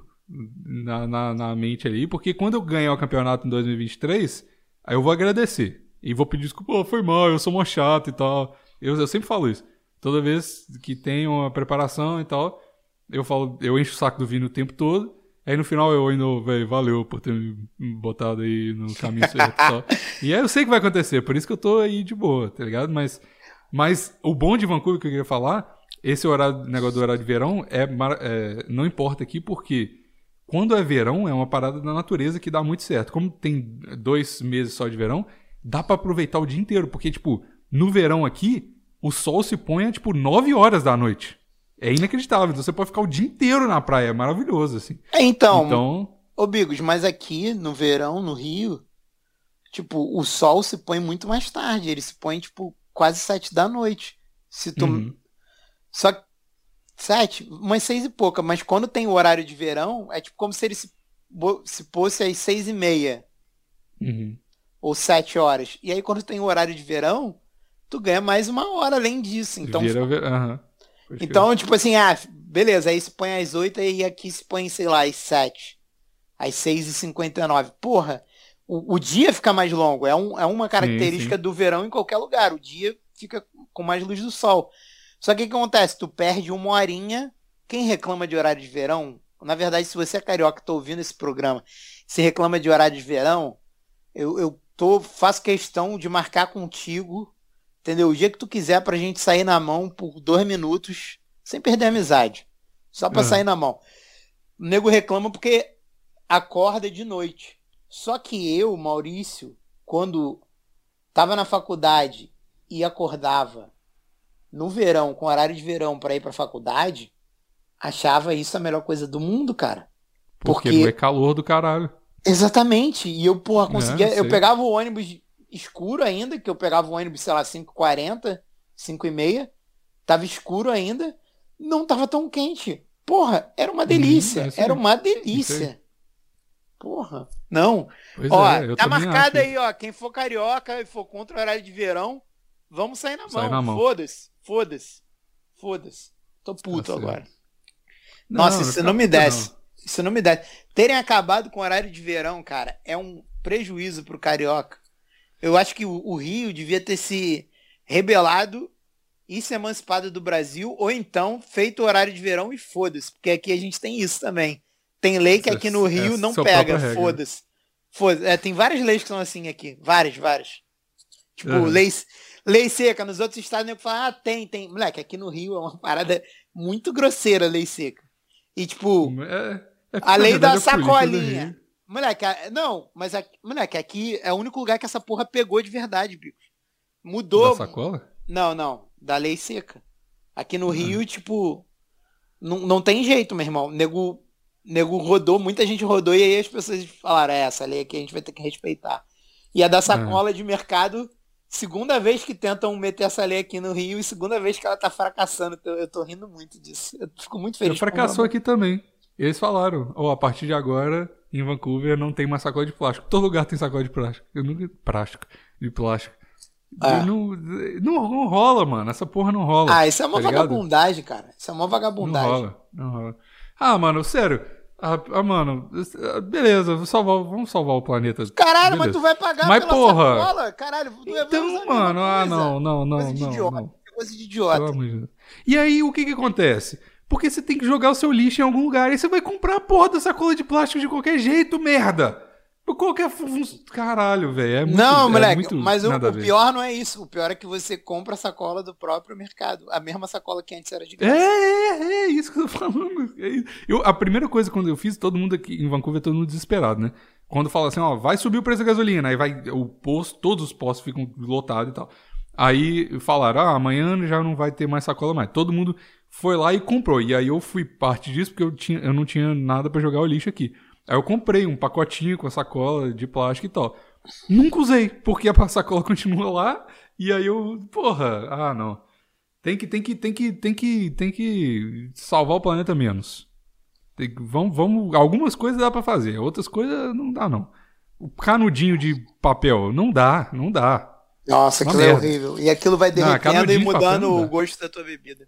na, na, na mente ali, porque quando eu ganhar o campeonato em 2023, aí eu vou agradecer. E vou pedir desculpa, "Pô, foi mal, eu sou mó chato e tal. Eu, eu sempre falo isso. Toda vez que tem uma preparação e tal, eu falo, eu encho o saco do Vini o tempo todo. Aí no final eu ainda, velho, valeu por ter me botado aí no caminho certo e tal. E aí eu sei que vai acontecer, por isso que eu tô aí de boa, tá ligado? Mas, mas o bom de Vancouver que eu queria falar, esse horário, negócio do horário de verão, é, é, não importa aqui porque quando é verão é uma parada da natureza que dá muito certo. Como tem dois meses só de verão, dá pra aproveitar o dia inteiro, porque, tipo, no verão aqui, o sol se põe a, tipo, 9 horas da noite. É inacreditável. Então você pode ficar o dia inteiro na praia. É maravilhoso, assim. É, Então, Então, ô Bigos, mas aqui no verão, no Rio, tipo, o sol se põe muito mais tarde. Ele se põe, tipo, quase sete da noite. Se tu... uhum. Só que sete, umas seis e pouca, mas quando tem o horário de verão, é tipo como se ele se, se fosse às seis e meia Uhum. ou sete horas. E aí quando tem o horário de verão, tu ganha mais uma hora além disso. Então, Vira ver- crer. então tipo assim, ah, beleza, aí se põe às oito e aqui se põe, sei lá, às sete. Às seis e cinquenta e nove. Porra, o, o dia fica mais longo. É, um, é uma característica sim. do verão em qualquer lugar. O dia fica com mais luz do sol. Só que o que acontece? Tu perde uma horinha. Quem reclama de horário de verão, na verdade, se você é carioca e tá ouvindo esse programa, se reclama de horário de verão, eu, eu tô, faço questão de marcar contigo, entendeu? O dia que tu quiser pra gente sair na mão por dois minutos, sem perder a amizade. Só pra Uhum. sair na mão. O nego reclama porque acorda de noite. Só que eu, Maurício, quando tava na faculdade e acordava no verão, com horário de verão pra ir pra faculdade, achava isso a melhor coisa do mundo, cara. Porque, porque- não é calor do caralho. Exatamente. E eu, porra, conseguia. É, eu pegava o ônibus escuro ainda, que eu pegava o ônibus, sei lá, 5h40, 5h30. Tava escuro ainda. Não tava tão quente. Porra, era uma delícia. é isso aí. era uma delícia. Porra. Não. Pois ó, é, tá marcado acho. aí, ó. Quem for carioca e for contra o horário de verão, vamos sair na Sai mão. na mão. Foda-se. Foda-se. Foda-se. Tô puto Tá agora. Não, Nossa, não isso não me puto, desce. Isso não me desce. Terem acabado com o horário de verão, cara, é um prejuízo pro carioca. Eu acho que o, o Rio devia ter se rebelado e se emancipado do Brasil, ou então feito o horário de verão e foda-se. Porque aqui a gente tem isso também. Tem lei que aqui no Rio não é sua pega, foda-se. Foda é, tem várias leis que são assim aqui. Várias, várias. Tipo, Uhum. lei, lei seca. Nos outros estados, nego fala, ah, tem, tem. Moleque, aqui no Rio é uma parada muito grosseira a lei seca. E, tipo, É, é a lei da do sacolinha. Moleque, a- não, mas aqui, moleque, aqui é o único lugar que essa porra pegou de verdade, bicho. Mudou. Da sacola? Não, não, da lei seca. Aqui Uhum. no Rio, tipo, não, não tem jeito, meu irmão. Nego, nego rodou, muita gente rodou e aí as pessoas falaram, é, essa lei aqui a gente vai ter que respeitar. E a da sacola de mercado, segunda vez que tentam meter essa lei aqui no Rio e segunda vez que ela tá fracassando. Eu, eu tô rindo muito disso. Eu fico muito feliz. Eu fracassou aqui também. Eles falaram, ó, a partir de agora, em Vancouver, não tem mais sacola de plástico. Todo lugar tem sacola de plástico. Eu nunca... Plástico. De plástico. Ah. Não, não, não rola, mano. Essa porra não rola. Ah, isso é uma tá ligado? vagabundagem, cara. Isso é uma Não vagabundagem. rola, não rola. Ah, mano, sério. Ah, ah, mano, beleza, salvar, vamos salvar o planeta. Caralho, mas Beleza. tu vai pagar Mas, pela porra. sacola? Caralho, tu Então, mano, ah, não, não, não, Coisa de não, idiota. não. Coisa de idiota. de. E aí, o que que acontece? Porque você tem que jogar o seu lixo em algum lugar. E você vai comprar a porra da sacola de plástico de qualquer jeito, merda. Qualquer... fun- Caralho, velho. É muito, não, é moleque, mas o, o pior não é isso. O pior é que você compra a sacola do próprio mercado. A mesma sacola que antes era de É, graça. é, é isso que eu tô falando. É. Eu, a primeira coisa quando eu fiz, todo mundo aqui em Vancouver, todo mundo desesperado, né? Quando fala assim, ó, vai subir o preço da gasolina, aí vai o posto, todos os postos ficam lotados e tal. Aí falaram, ah, amanhã já não vai ter mais sacola mais. Todo mundo foi lá e comprou. E aí eu fui parte disso porque eu, tinha, eu não tinha nada pra jogar o lixo aqui. Aí eu comprei um pacotinho com a sacola de plástico e tal. Nunca usei, porque a sacola continua lá. E aí eu, porra, ah, não. Tem que, tem que, tem que, tem que, tem que salvar o planeta menos. Tem vamos, vamos, algumas coisas dá pra fazer, outras coisas não dá não. O canudinho de papel, não dá, não dá. Nossa, Uma aquilo é horrível. E aquilo vai Não, derretendo canudinho e papel mudando não o gosto da tua bebida.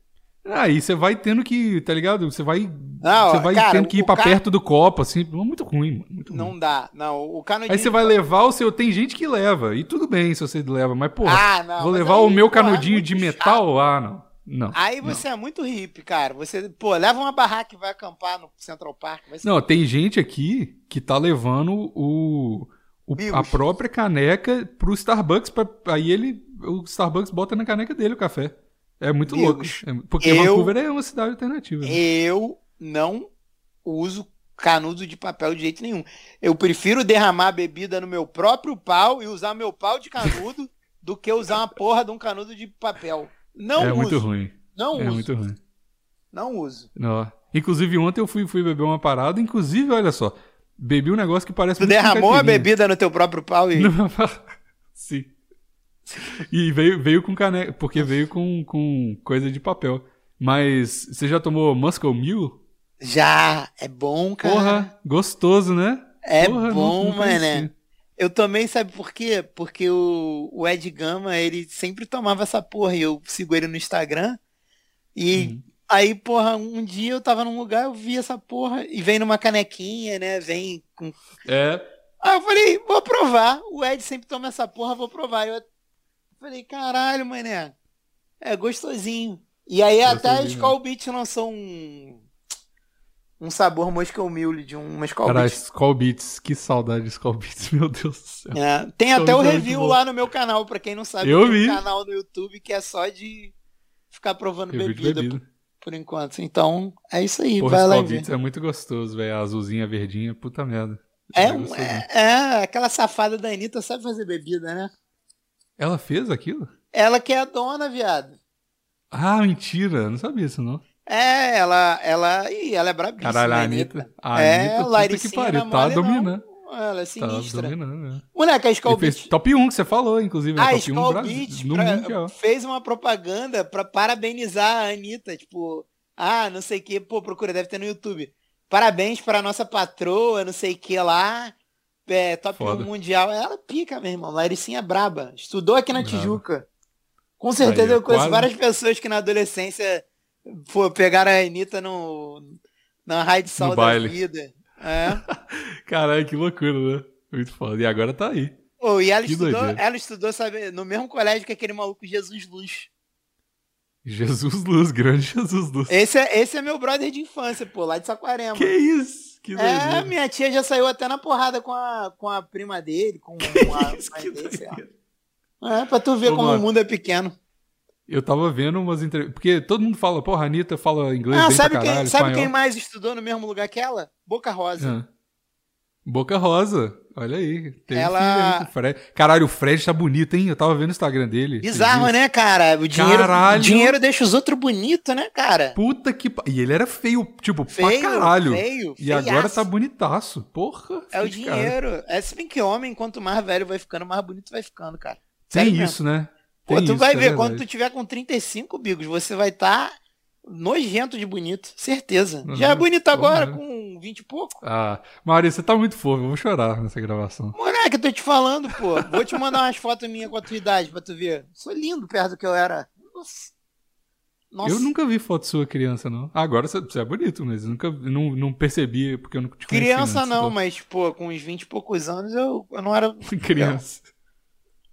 Aí você vai tendo que, tá ligado? Você vai, Não, você vai cara, tendo que ir pra ca- perto do copo, assim, muito ruim, mano, muito ruim. Não dá. Não, o canudinho. Aí você vai levar o seu. Tem gente que leva. E tudo bem se você leva, mas, porra, Ah, não. vou levar aí, o meu porra, é canudinho muito de chato. metal? Ah, não. Não. Aí você é muito hippie, cara. Você, pô, leva uma barraca e vai acampar no Central Park. Não, tem gente aqui que tá levando o, o- a própria caneca pro Starbucks. Pra, aí ele. O Starbucks bota na caneca dele o café. É muito louco. É- porque Eu- Vancouver é uma cidade alternativa. né? Eu não uso canudo de papel de jeito nenhum. Eu prefiro derramar a bebida no meu próprio pau e usar meu pau de canudo do que usar uma porra de um canudo de papel. Não é uso. muito ruim. Não É uso. muito ruim. Não uso. Não. Inclusive, ontem eu fui, fui beber uma parada. Inclusive, olha só. Bebi um negócio que parece Tu derramou a bebida no teu próprio pau e. Sim. E veio, veio com caneca, porque veio com, com coisa de papel. Mas você já tomou Moscow Mule? Já! É bom, cara. Porra, gostoso, né? é Porra, bom, mané. Eu também, sabe por quê? Porque o, o Ed Gama, ele sempre tomava essa porra e eu sigo ele no Instagram. E Uhum. aí, porra, um dia eu tava num lugar, eu vi essa porra e vem numa canequinha, né? Vem com. É, Aí eu falei, vou provar. O Ed sempre toma essa porra, vou provar. Eu falei, caralho, mané. É gostosinho. E aí até a Gostosinho, Skull Beats lançou um. Um sabor Moscow Mule de uma Skull cara, Beats. Skull Beats, que saudade de Skull Beats, meu Deus do céu. É, tem até o é review lá no meu canal, pra quem não sabe. Eu vi. um canal no YouTube que é só de ficar provando Review bebida, bebida. Por, por enquanto. Então, é isso aí, Porra, vai lá Skull vê. Beats é muito gostoso, velho. A azulzinha, verdinha, puta merda. É, gostosinho. é, é, aquela safada da Anitta sabe fazer bebida, né? Ela fez aquilo? Ela que é a dona, viado. Ah, mentira. Não sabia isso, não. É, ela, ela, ih, ela é brabíssima. Caralho, a Anitta. Anitta. A É, Anitta, puta Laricinha que pariu. é Tá dominando. Ela é Tá sinistra. dominando, né? Moleque, a Skull fez Beats top 1 que você falou, inclusive. A é top 1 Skull Beats pra- fez uma propaganda pra parabenizar a Anitta, tipo, ah, não sei o que, pô, procura, deve ter no YouTube. Parabéns pra nossa patroa, não sei o que lá, é, top Foda. 1 mundial. Ela pica, meu irmão, Laricinha é braba. Estudou aqui na. Tijuca. Com certeza Aí, eu conheço quase. várias pessoas que na adolescência pô, pegaram a Anitta no, na raio de sal No da baile. vida. É. Caralho, que loucura, né? Muito foda. E agora tá aí. Ô, e ela Que estudou, doideira. ela estudou, sabe, no mesmo colégio que aquele maluco Jesus Luz. Jesus Luz, grande Jesus Luz. Esse é, esse é meu brother de infância, pô, lá de Saquarema. Que isso? Que é, minha tia já saiu até na porrada com a, com a prima dele, com, com a isso? mãe dele, sei lá. doideira. É, pra tu ver Ô, como mano. o mundo é pequeno. Eu tava vendo umas entrevistas. Porque todo mundo fala, porra, a Anitta fala inglês Ah, sabe, pra quem, caralho, sabe espanhol. quem mais estudou no mesmo lugar que ela? Boca Rosa. Ah. Boca Rosa. Olha aí. Tem Ela- filho o Fred. Caralho, o Fred tá bonito, hein? Eu tava vendo o Instagram dele. Bizarro, né, cara? O dinheiro, Caralho. dinheiro deixa os outros bonitos, né, cara? Puta que. E ele era feio, tipo, Feio, pra caralho. feio, e agora feiaço. tá bonitaço. Porra. É o de cara. dinheiro. É se bem que homem, quanto mais velho vai ficando, mais bonito vai ficando, cara. Tem Sério mesmo. isso, né? Pô, Tem tu isso, vai é ver, verdade. quando tu tiver com 35, Bigos, você vai estar nojento de bonito, certeza. Uhum, Já é bonito agora, tomara. com 20 e pouco. Ah, Maria, você tá muito fofo. Eu vou chorar nessa gravação. Moleque, eu tô te falando, pô. Vou te mandar umas fotos minhas com a tua idade pra tu ver. Sou lindo perto do que eu era. Nossa. Nossa. Eu nunca vi foto sua criança, não. Agora você, é bonito, mas eu nunca não, não percebi porque eu não te conheci Criança antes, não, então. mas, pô, com uns 20 e poucos anos eu, eu não era. Criança.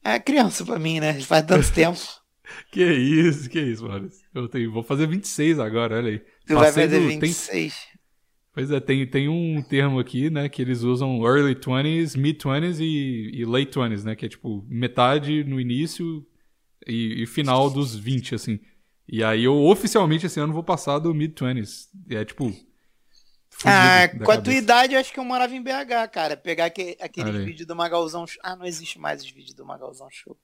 É criança pra mim, né? Faz tanto tempo. Que isso, que isso, Maurício. Eu tenho, vou fazer 26 agora, olha aí. Tu vai Passei fazer do- tem- 26. pois é, tem, tem um termo aqui, né, que eles usam early 20s, mid 20s e, e late 20s, né, que é tipo metade no início e, e final dos 20, assim. E aí eu oficialmente esse ano vou passar do mid 20s. É tipo. Ah, com a tua idade eu acho que eu morava em BH, cara. Pegar aque- aqueles Olha aí. vídeos do Magalzão Show. Ah, não existe mais os vídeos do Magalzão Show.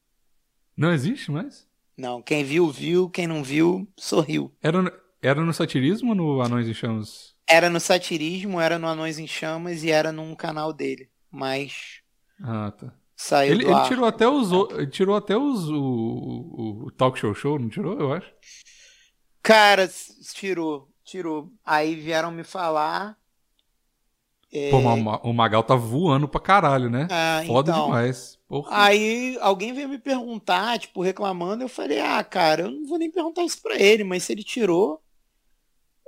Não existe mais? Não, quem viu, viu. Quem não viu, sorriu. Era, no- era no satirismo ou no Anões em Chamas? Era no Satirismo, era no Anões em Chamas e era num canal dele. Mas Ah, tá. saiu Ele, ele tirou até os. o- ele tirou até os. O, o, Talk Show Show, não tirou, eu acho? Cara, tirou, tirou. Aí vieram me falar. é, Pô, Ma- o Magal tá voando pra caralho, né? ah, Foda então, demais. Porra. Aí alguém veio me perguntar, tipo, reclamando, eu falei, ah, cara, eu não vou nem perguntar isso pra ele, mas se ele tirou.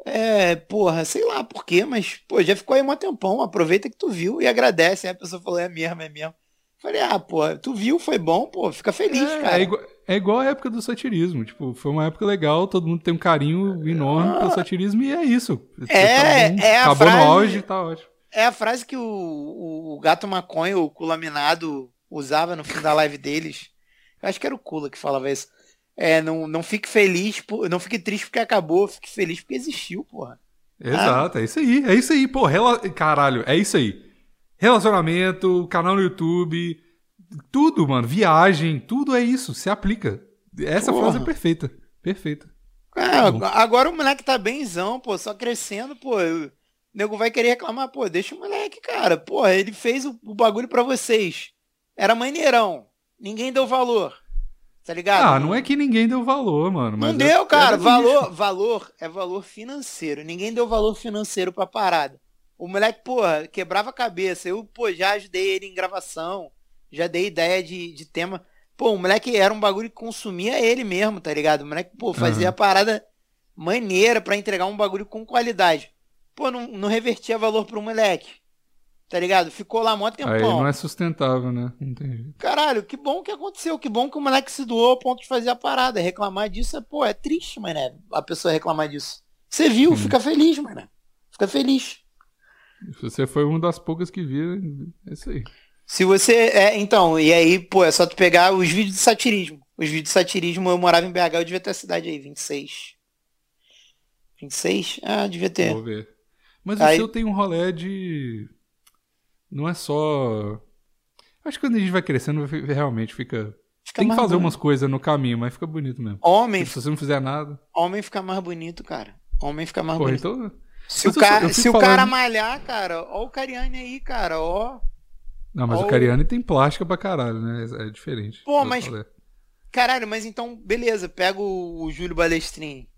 É, porra, sei lá por quê, mas, pô, já ficou aí um tempão, aproveita que tu viu e agradece. Aí a pessoa falou, é mesmo, é mesmo. Falei, ah, pô, tu viu, foi bom, pô, fica feliz, É, cara. é igual, é igual a época do satirismo. Tipo, foi uma época legal, todo mundo tem um carinho enorme pelo satirismo e é isso. É, Tá bom, é a Acabou frase- no auge, tá ótimo. É a frase que o, o, o gato maconha, o culaminado, usava no fim da live deles. Eu acho que era o Kula que falava isso. É, não, não fique feliz, não fique triste porque acabou, fique feliz porque existiu, porra. Exato, é isso aí, é isso aí, pô, rela... caralho, é isso aí. Relacionamento, canal no YouTube, tudo, mano, viagem, tudo é isso, se aplica. Essa Porra. frase é perfeita, perfeita. Ah, bom. agora o moleque tá benzão, pô, só crescendo, pô. O nego vai querer reclamar, pô, deixa o moleque, cara. Porra, ele fez o, o bagulho pra vocês. Era maneirão. Ninguém deu valor. Tá ligado? Ah, não é que ninguém deu valor, mano. Não deu, cara. Valor, valor é valor financeiro. Ninguém deu valor financeiro pra parada. O moleque, porra, quebrava a cabeça. Eu, pô, já ajudei ele em gravação. Já dei ideia de, de tema. Pô, o moleque era um bagulho que consumia ele mesmo, tá ligado? O moleque, pô, fazia Aham. a parada maneira pra entregar um bagulho com qualidade. Pô, não, não revertia valor pro moleque. Tá ligado? Ficou lá mó tempão. Aí não é sustentável, né? Não tem jeito. Caralho, que bom que aconteceu, que bom que o moleque se doou ao ponto de fazer a parada. Reclamar disso é, pô, é triste, mané, a pessoa reclamar disso. Você viu, fica feliz, mané. Fica feliz. Você foi uma das poucas que viram, é isso aí. Se você. É, então, e aí, pô, é só tu pegar os vídeos de satirismo. Os vídeos de satirismo, eu morava em BH, eu devia ter a cidade aí, 26. 26? Ah, devia ter. Vou ver. Mas Aí- o seu tem um rolê de. Não é só. Acho que quando a gente vai crescendo, realmente fica. Fica Tem que fazer bonito. umas coisas no caminho, mas fica bonito mesmo. Homem, Tipo, se você não fizer nada. homem fica mais bonito, cara. Homem fica mais Pô, bonito. então. Se, o, cara, se fico o cara falando- malhar, cara, ó o Cariani aí, cara, ó. Não, mas o Cariani tem plástica pra caralho, né? É diferente. Pô, mas-. Caralho, mas então, beleza, pega o, o Júlio Balestrini.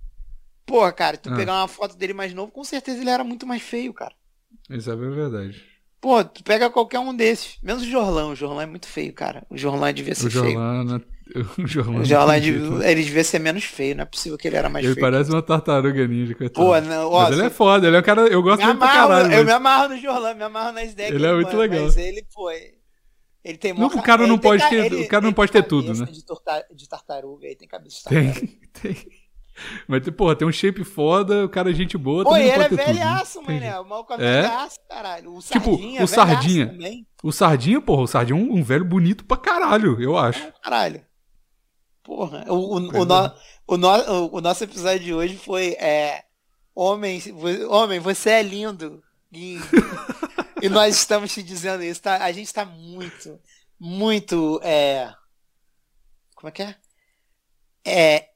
Porra, cara, tu Ah. pegar uma foto dele mais novo, com certeza ele era muito mais feio, cara. Isso é verdade. Pô, tu pega qualquer um desses. Menos o Jorlão. O Jorlão é muito feio, cara. O Jorlão devia ser O feio. Jorlan. O Jorlan. O Jorlão tem devia, ele devia ser menos feio. Não é possível que ele era mais Ele feio. parece uma tartaruga ninja, coitado. Pô, não, ó, Mas ele é foda, ele é um cara. Eu gosto dele pra caralho. eu mas- me amarro no Jorlão, me amarro nas ideias Ele é muito manda, legal. Mas ele, pô, ele ele tem Não, o cara ele não tem pode ter- o cara não ele pode tem ter tudo, cabeça né? De, torta- de tartaruga, ele tem cabeça de Tem, tartaruga. tem. Mas, porra, tem um shape foda, o cara é gente boa, Pô, ele é ter tudo, né? velhaço, jeito. O maluco é É? velhaço, caralho. O Tipo, Sardinha, o é velhaço Sardinha. também. O Sardinha, porra, o Sardinha é um, um velho bonito pra caralho, eu acho. Caralho. Porra, o, o, o, no- o, no- o nosso episódio de hoje foi é, homem, homem, você é lindo. E, e nós estamos te dizendo isso. Tá? A gente tá muito, muito. É, como é que é? É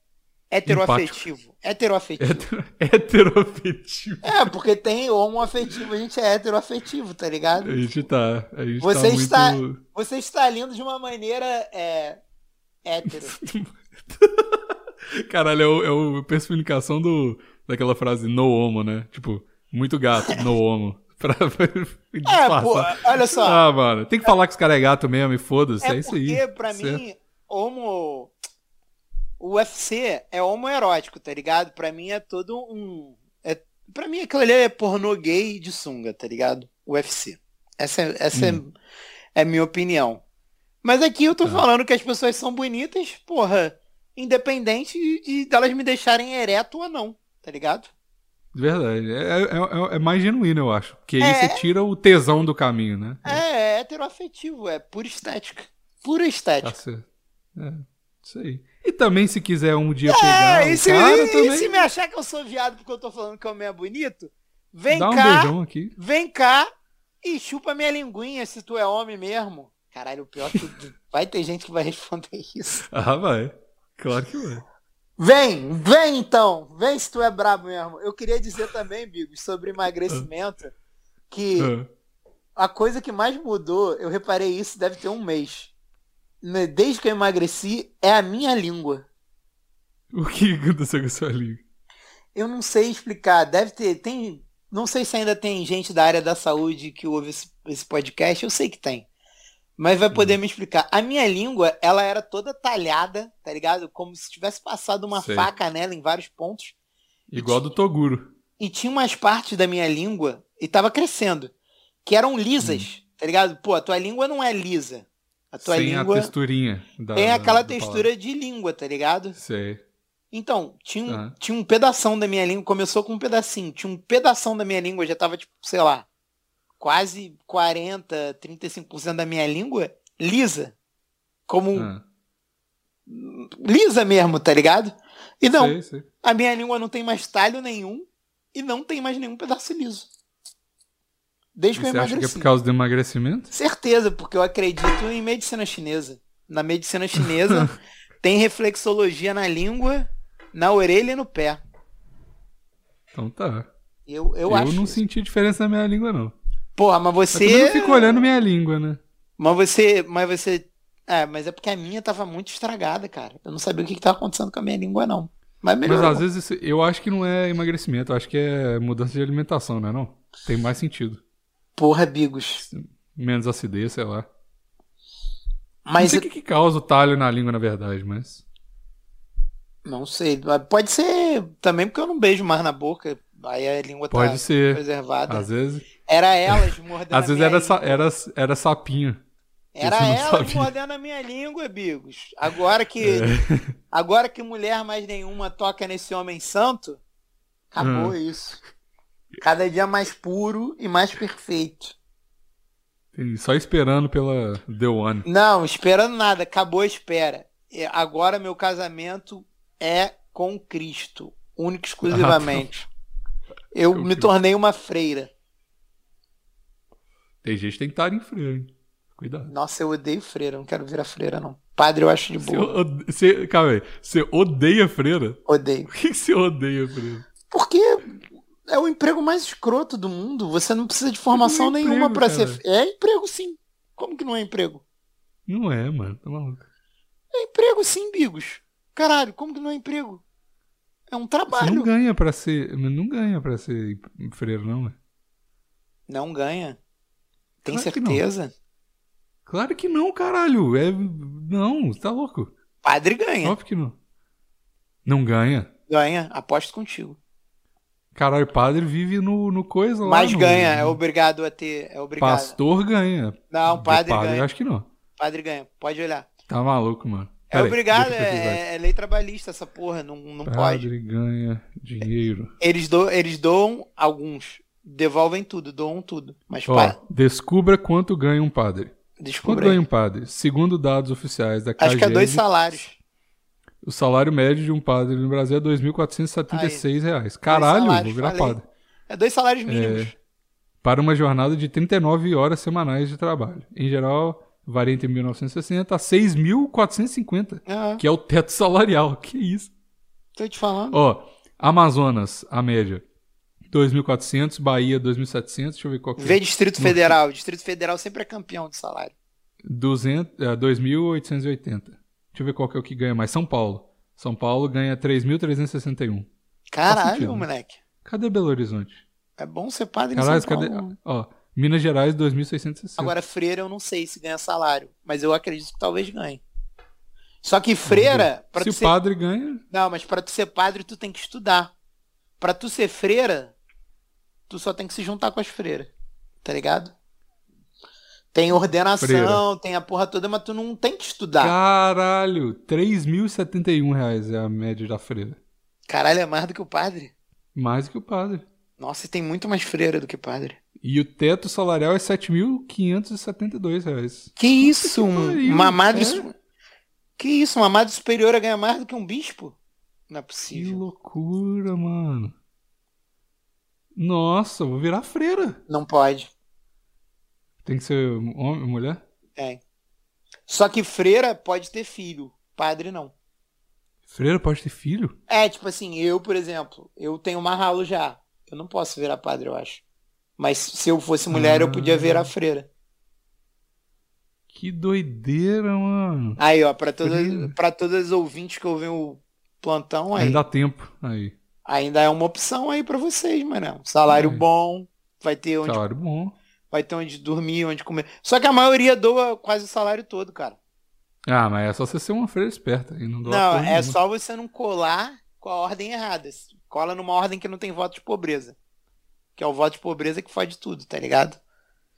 heteroafetivo. Heteroafetivo. Heteroafetivo. É, porque tem homoafetivo, a gente é heteroafetivo, tá ligado? A gente tá. A gente Você tá está- muito. Você está lindo de uma maneira é, hétero. Caralho, é o, é o personificação do, daquela frase no homo, né? Tipo, muito gato, no homo. Pra, pra É, disfarçar. pô, olha só. Ah, mano, tem que falar que os caras é gato mesmo e foda-se, é, É isso porque, aí. pra certo. mim, homo. O UFC é homoerótico, tá ligado? Pra mim é todo um. É... Pra mim aquilo ali é pornô gay de sunga, tá ligado? O UFC. Essa, é, essa Hum. é, é minha opinião. Mas aqui eu tô Tá. falando que as pessoas são bonitas, porra, independente de, de delas me deixarem ereto ou não, tá ligado? Verdade. É, é- é- é mais genuíno, eu acho. Porque aí É. você tira o tesão do caminho, né? É, é heteroafetivo, é pura estética. Pura estética. Tá certo. É, isso aí. E também, se quiser um dia pegar É, e se, cara e também, se me achar que eu sou viado porque eu tô falando que o homem é bonito, vem dá um cá, beijão aqui. vem cá e chupa minha linguinha se tu é homem mesmo. Caralho, o pior é que vai ter gente que vai responder isso. Ah, vai. Claro que vai. Vem, vem então, vem se tu é brabo mesmo. Eu queria dizer também, Bigos, sobre emagrecimento, que Ah, a coisa que mais mudou, eu reparei isso, deve ter um mês. Né, Desde que eu emagreci, é a minha língua. O que aconteceu com a sua língua? Eu não sei explicar. Deve ter. Tem. Não sei se ainda tem gente da área da saúde que ouve esse, esse podcast. Eu sei que tem. Mas vai poder me explicar. A minha língua, ela era toda talhada, tá ligado? Como se tivesse passado uma Sei. faca nela em vários pontos. Igual do Toguro. E tinha umas partes da minha língua, e tava crescendo, que eram lisas, tá ligado? Pô, a tua língua não é lisa. A tua Sem língua a texturinha. Da, tem da- aquela da textura de língua, tá ligado? Sei. Então, tinha um, Tá. tinha um pedação da minha língua, começou com um pedacinho, tinha um pedação da minha língua, já tava, tipo, sei lá, quase 40, 35% da minha língua lisa. Como Ah, lisa mesmo, tá ligado? E não, sei, sei. a minha língua não tem mais talho nenhum e não tem mais nenhum pedaço liso. Desde E que eu você acha que é emagreci. por causa do emagrecimento? Certeza, porque eu acredito em medicina chinesa. Na medicina chinesa tem reflexologia na língua, na orelha e no pé. Então tá. Eu, eu, Eu, acho. não isso. senti diferença na minha língua, não. Porra, mas Mas também você. não fico olhando minha língua, né? Mas você. Mas você. É, mas é porque a minha tava muito estragada, cara. Eu não sabia o que, que tava acontecendo com a minha língua, não. Mas Mas às vezes eu acho que não é emagrecimento, eu acho que é mudança de alimentação, né? Não? Tem mais sentido. Porra, Bigos. Menos acidez, sei lá. não Mas sei o que, que causa o talho na língua, na verdade, mas. Não sei. Pode ser também porque eu não beijo mais na boca. Aí a língua tá Pode ser. preservada. Às vezes. Era elas mordendo Às vezes era, sa- era, era sapinho. Era não elas sabia. mordendo a minha língua, Bigos. Agora que, É. agora que mulher mais nenhuma toca nesse homem santo, acabou Hum. isso. Cada dia mais puro e mais perfeito. Entendi. Só esperando pela The One. Não, esperando nada, acabou a espera. E Agora meu casamento é com Cristo, único e exclusivamente. Eu Com me tornei uma freira. Tem gente que tem que estar em freio, hein? Cuidado. Nossa, eu odeio freira, não quero virar freira, não. Padre eu acho de Você, boa. ode- você, calma aí. Você odeia freira? Odeio. Por que você odeia freira? Porque é o emprego mais escroto do mundo. Você não precisa de formação é nenhuma pra ser. É emprego sim. Como que não é emprego? Não é, mano. Tá maluco. É emprego sim, Bigos. Caralho, como que não é emprego? É um Você trabalho. não ganha pra ser. Não ganha pra ser freiro, não, é? Não ganha. Tem Claro que certeza? Claro que não, caralho. É. Não, você tá louco. Padre ganha. Óbvio que não. Não ganha. Ganha, aposto contigo. Caralho, padre vive no, no coisa lá. Mas no- ganha, é obrigado a ter. É obrigado. Pastor ganha. Não, padre padre, ganha. acho que não. Padre ganha. Pode olhar. Tá maluco, mano. É Pera obrigado, é, é lei trabalhista essa porra. Não, não pode. Padre ganha dinheiro. Eles, do, eles doam alguns. Devolvem tudo, doam tudo. Mas Ó, pá, descubra quanto ganha um padre. Quanto descubra ganha aí. um padre? Segundo dados oficiais da Acho que é dois salários. O salário médio de um padre no Brasil é 2.476 reais. Caralho, salários, vou virar padre. É dois salários mínimos. Para uma jornada de 39 horas semanais de trabalho. Em geral, varia entre 1.960 a 6.450, Ah, que é o teto salarial. Que isso? tô te falando. Ó, Amazonas, a média, 2.400, Bahia, 2.700, deixa eu ver qual que é. Vê Distrito Federal. Distrito Federal sempre é campeão de salário. 200, é, 2.880. Deixa eu ver qual que é o que ganha mais. São Paulo. São Paulo ganha 3.361. Caralho, sentido, né? moleque. Cadê Belo Horizonte? É bom ser padre em Caralho, São cadê? Paulo. Ó, Minas Gerais, 2.660. Agora, freira eu não sei se ganha salário. Mas eu acredito que talvez ganhe. Só que freira, pra Se o ser... padre ganha, Não, mas pra tu ser padre, tu tem que estudar. Pra tu ser freira, tu só tem que se juntar com as freiras. Tá ligado? Tem ordenação, Freira. tem a porra toda, mas tu não tem que estudar. caralho, 3.071 reais é a média da freira. Caralho, é mais do que o padre. Mais que o padre. Nossa, e tem muito mais freira do que padre. E o teto salarial é 7.572 reais. Que isso? que um- uma madre. é? Que isso? Uma madre superiora ganha mais do que um bispo? Não é Que possível. loucura, mano. Nossa, vou virar freira. Não pode. Tem que ser homem, mulher? Tem. Só que freira pode ter filho. Padre não. Freira pode ter filho? É, tipo assim, eu, por exemplo, eu tenho uma ralo já. Eu não posso virar padre, eu acho. Mas se eu fosse mulher, eu podia Ah. virar freira. Que doideira, mano. Aí, ó, pra todas, Freira. pra todas as ouvintes que ouvem o plantão, aí. Ainda há tempo. Aí. ainda é uma opção aí pra vocês, mano. Salário É. bom, vai ter onde, Salário bom. Vai ter onde dormir, onde comer. Só que a maioria doa quase o salário todo, cara. Ah, mas é só você ser uma freira esperta. E não, doar Não, é nenhuma. só você não colar com a ordem errada. Cola numa ordem que não tem voto de pobreza. Que é o voto de pobreza que fode tudo, tá ligado?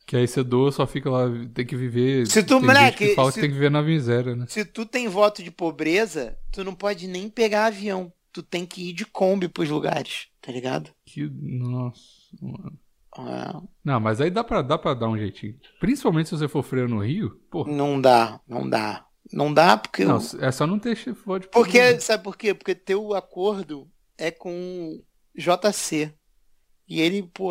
Que aí você doa, só fica lá, tem que viver. Se tu, tem moleque, que fala se- que tem que viver na miséria, né? Se tu tem voto de pobreza, tu não pode nem pegar avião. Tu tem que ir de Kombi pros lugares, tá ligado? Que. Nossa. mano. Ah, Não, mas aí dá pra, dá pra dar um jeitinho. Principalmente se você for freira no Rio, pô. não dá, não dá. Não dá porque. Não, é só não ter chifre de Porque, sabe por quê? Porque teu acordo é com JC. E ele, pô,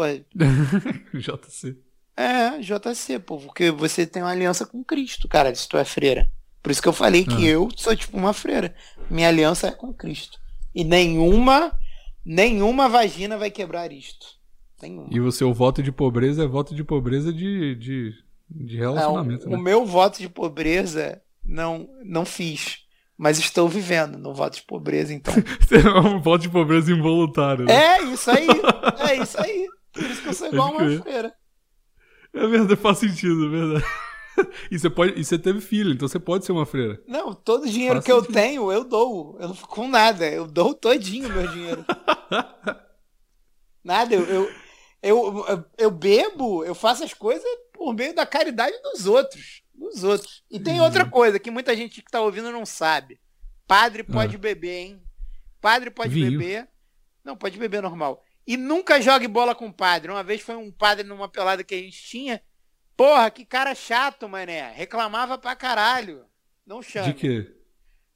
JC. é JC, pô, porque você tem uma aliança com Cristo, cara, se tu é freira. Por isso que eu falei que Ah. eu sou tipo uma freira. Minha aliança é com Cristo. E nenhuma, nenhuma vagina vai quebrar isto. Nenhuma. E o seu voto de pobreza é voto de pobreza de, de, de relacionamento, o, o né? meu voto de pobreza não, não fiz. Mas estou vivendo no voto de pobreza, então. É um voto de pobreza involuntário. né? É isso aí. É isso aí. Por isso que eu sou igual uma crer. freira. É verdade, faz sentido, é verdade. E você, pode, e você teve filho, então você pode ser uma freira. Não, todo o dinheiro Faz que eu sentido. tenho, eu dou. Eu não fico com nada. Eu dou todinho meu dinheiro. nada, eu, eu, eu, eu, eu bebo, eu faço as coisas por meio da caridade dos outros. Dos outros. E tem Uhum. outra coisa que muita gente que tá ouvindo não sabe. Padre pode beber, hein? Padre pode Ah. Vinho. beber. Não, pode beber normal. E nunca jogue bola com padre. Uma vez foi um padre numa pelada que a gente tinha. Porra, que cara chato, mané. Reclamava pra caralho. Não chame. De quê?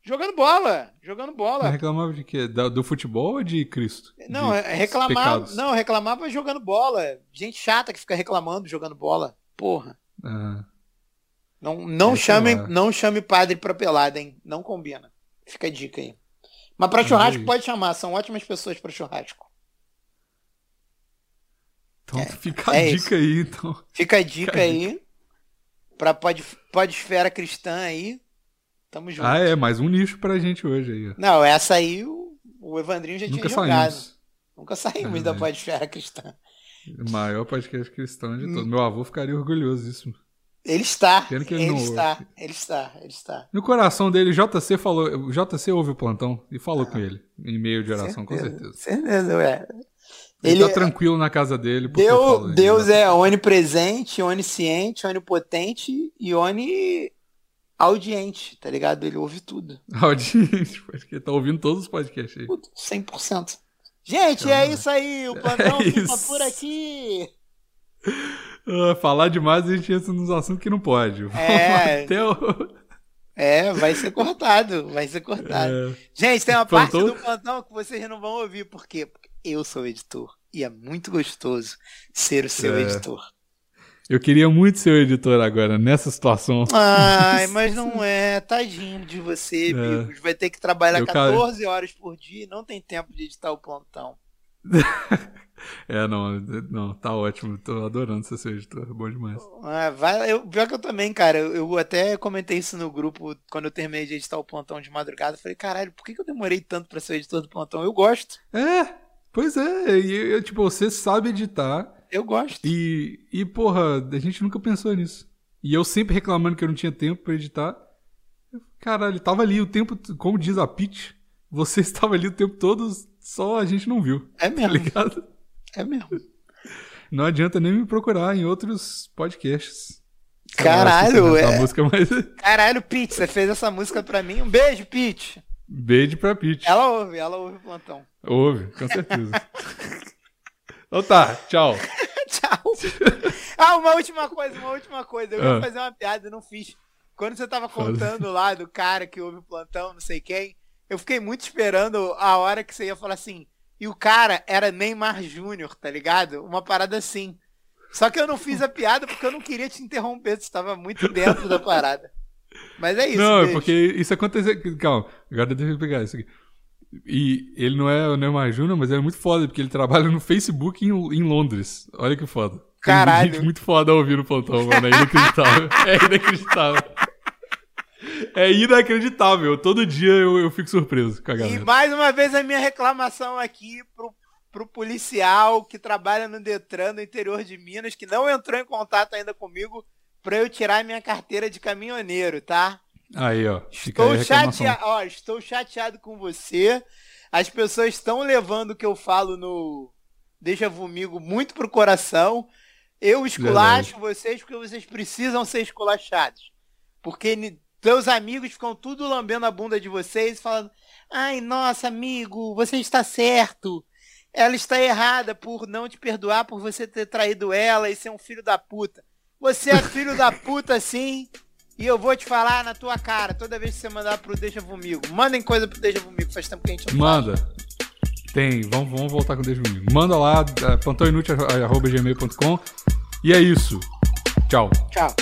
Jogando bola. Jogando bola. Reclamava de quê? Do futebol ou de Cristo? Não, De é- reclamava. pecados? Não, reclamava jogando bola. Gente chata que fica reclamando jogando bola. Porra. Ah, Não, não É, chame, lá. não chame padre pra pelada, hein? Não combina. Fica a dica aí. Mas pra churrasco aí? pode chamar, são ótimas pessoas pra churrasco. então fica a é dica aí, então. Fica a dica Fica a aí. Pra pod, podesfera cristã aí. Tamo junto. Ah, é, mais um nicho pra gente hoje aí. Não, essa aí o, o Evandrinho já Nunca tinha jogado. saímos. Nunca saímos É da podesfera cristã. O maior podcast cristão de Hum. todos. Meu avô ficaria orgulhoso disso. Ele está. Ele ele não está. Ele está. Ele está. No coração dele, JC falou. JC ouve o plantão e falou com ele. Em meio de oração, com certeza. Certeza, ué. Ele, Ele tá tranquilo na casa dele. Deus, Deus já- é onipresente, onisciente, onipotente e oniaudiente, tá ligado? Ele ouve tudo. Audiente, porque tá ouvindo todos os podcasts aí. Tudo, 100%. Gente, é isso aí. O plantão É fica isso. por aqui. Ah, falar demais a gente entra nos assuntos que não pode. É. Até o... É, vai ser cortado. Vai ser cortado. É, Gente, tem uma parte Plantou? do plantão que vocês não vão ouvir. Por quê? Porque eu sou editor. E é muito gostoso ser o seu É. editor. Eu queria muito ser o editor agora, nessa situação. Ai, mas não é. Tadinho de você, É. Bigos. Vai ter que trabalhar Eu, cara- 14 horas por dia e não tem tempo de editar o plantão. É, não, não, tá ótimo. Tô adorando ser seu editor. é Bom demais. Ah, vai, eu, pior que eu também, cara. Eu, eu até comentei isso no grupo quando eu terminei de editar o plantão de madrugada. Falei, caralho, por que, que eu demorei tanto pra ser o editor do plantão? Eu gosto. É, pois é. E, eu, tipo, você sabe editar. Eu gosto. E, e, porra, a gente nunca pensou nisso. E eu sempre reclamando que eu não tinha tempo pra editar. Caralho, tava ali o tempo, como diz a Pitch, você estava ali o tempo todo, só a gente não viu, É tá mesmo. ligado? É mesmo. Não adianta nem me procurar em outros podcasts. Caralho, cantar é. música, mas... Caralho, Pete, você fez essa música pra mim. Um beijo, Pete. Beijo pra Pitch. Ela ouve, ela ouve o plantão. Ouve, com certeza. então tá, tchau. Tchau. Ah, uma última coisa, uma última coisa. Eu ia Ah. fazer uma piada, eu não fiz. Quando você tava contando lá do cara que ouve o plantão, não sei quem, eu fiquei muito esperando a hora que você ia falar assim. E o cara era Neymar Júnior, tá ligado? Uma parada assim. Só que eu não fiz a piada porque eu não queria te interromper, você estava muito dentro da parada. Mas é isso, não, é beijo. porque isso aconteceu. Calma, agora deixa eu pegar isso aqui. E ele não é o Neymar Júnior, mas ele é muito foda, porque ele trabalha no Facebook em, em Londres. Olha que foda. Tem Caralho. gente muito foda ouvindo o plantão, mano. É inacreditável. é inacreditável. É inacreditável. Todo dia eu, eu fico surpreso com a E galera. mais uma vez a minha reclamação aqui pro, pro policial que trabalha no Detran no interior de Minas, que não entrou em contato ainda comigo pra eu tirar minha carteira de caminhoneiro, tá? Aí, ó. Aí Estou a reclamação. chateado, ó, estou chateado com você. As pessoas estão levando o que eu falo no Deixa Vomigo muito pro coração. Eu esculacho vocês porque vocês precisam ser esculachados. Porque teus amigos ficam tudo lambendo a bunda de vocês, falando: Ai, nossa, amigo, você está certo. Ela está errada por não te perdoar, por você ter traído ela e ser um filho da puta. Você é filho da puta, sim. E eu vou te falar na tua cara toda vez que você mandar pro Deixa Vomigo. Mandem coisa pro Deixa Vomigo, faz tempo que a gente não fala. Manda. Tem, vamos, vamos voltar com o Deixa Comigo. Manda lá, é, plantãoinútil.gmail.com. E é isso. Tchau. Tchau.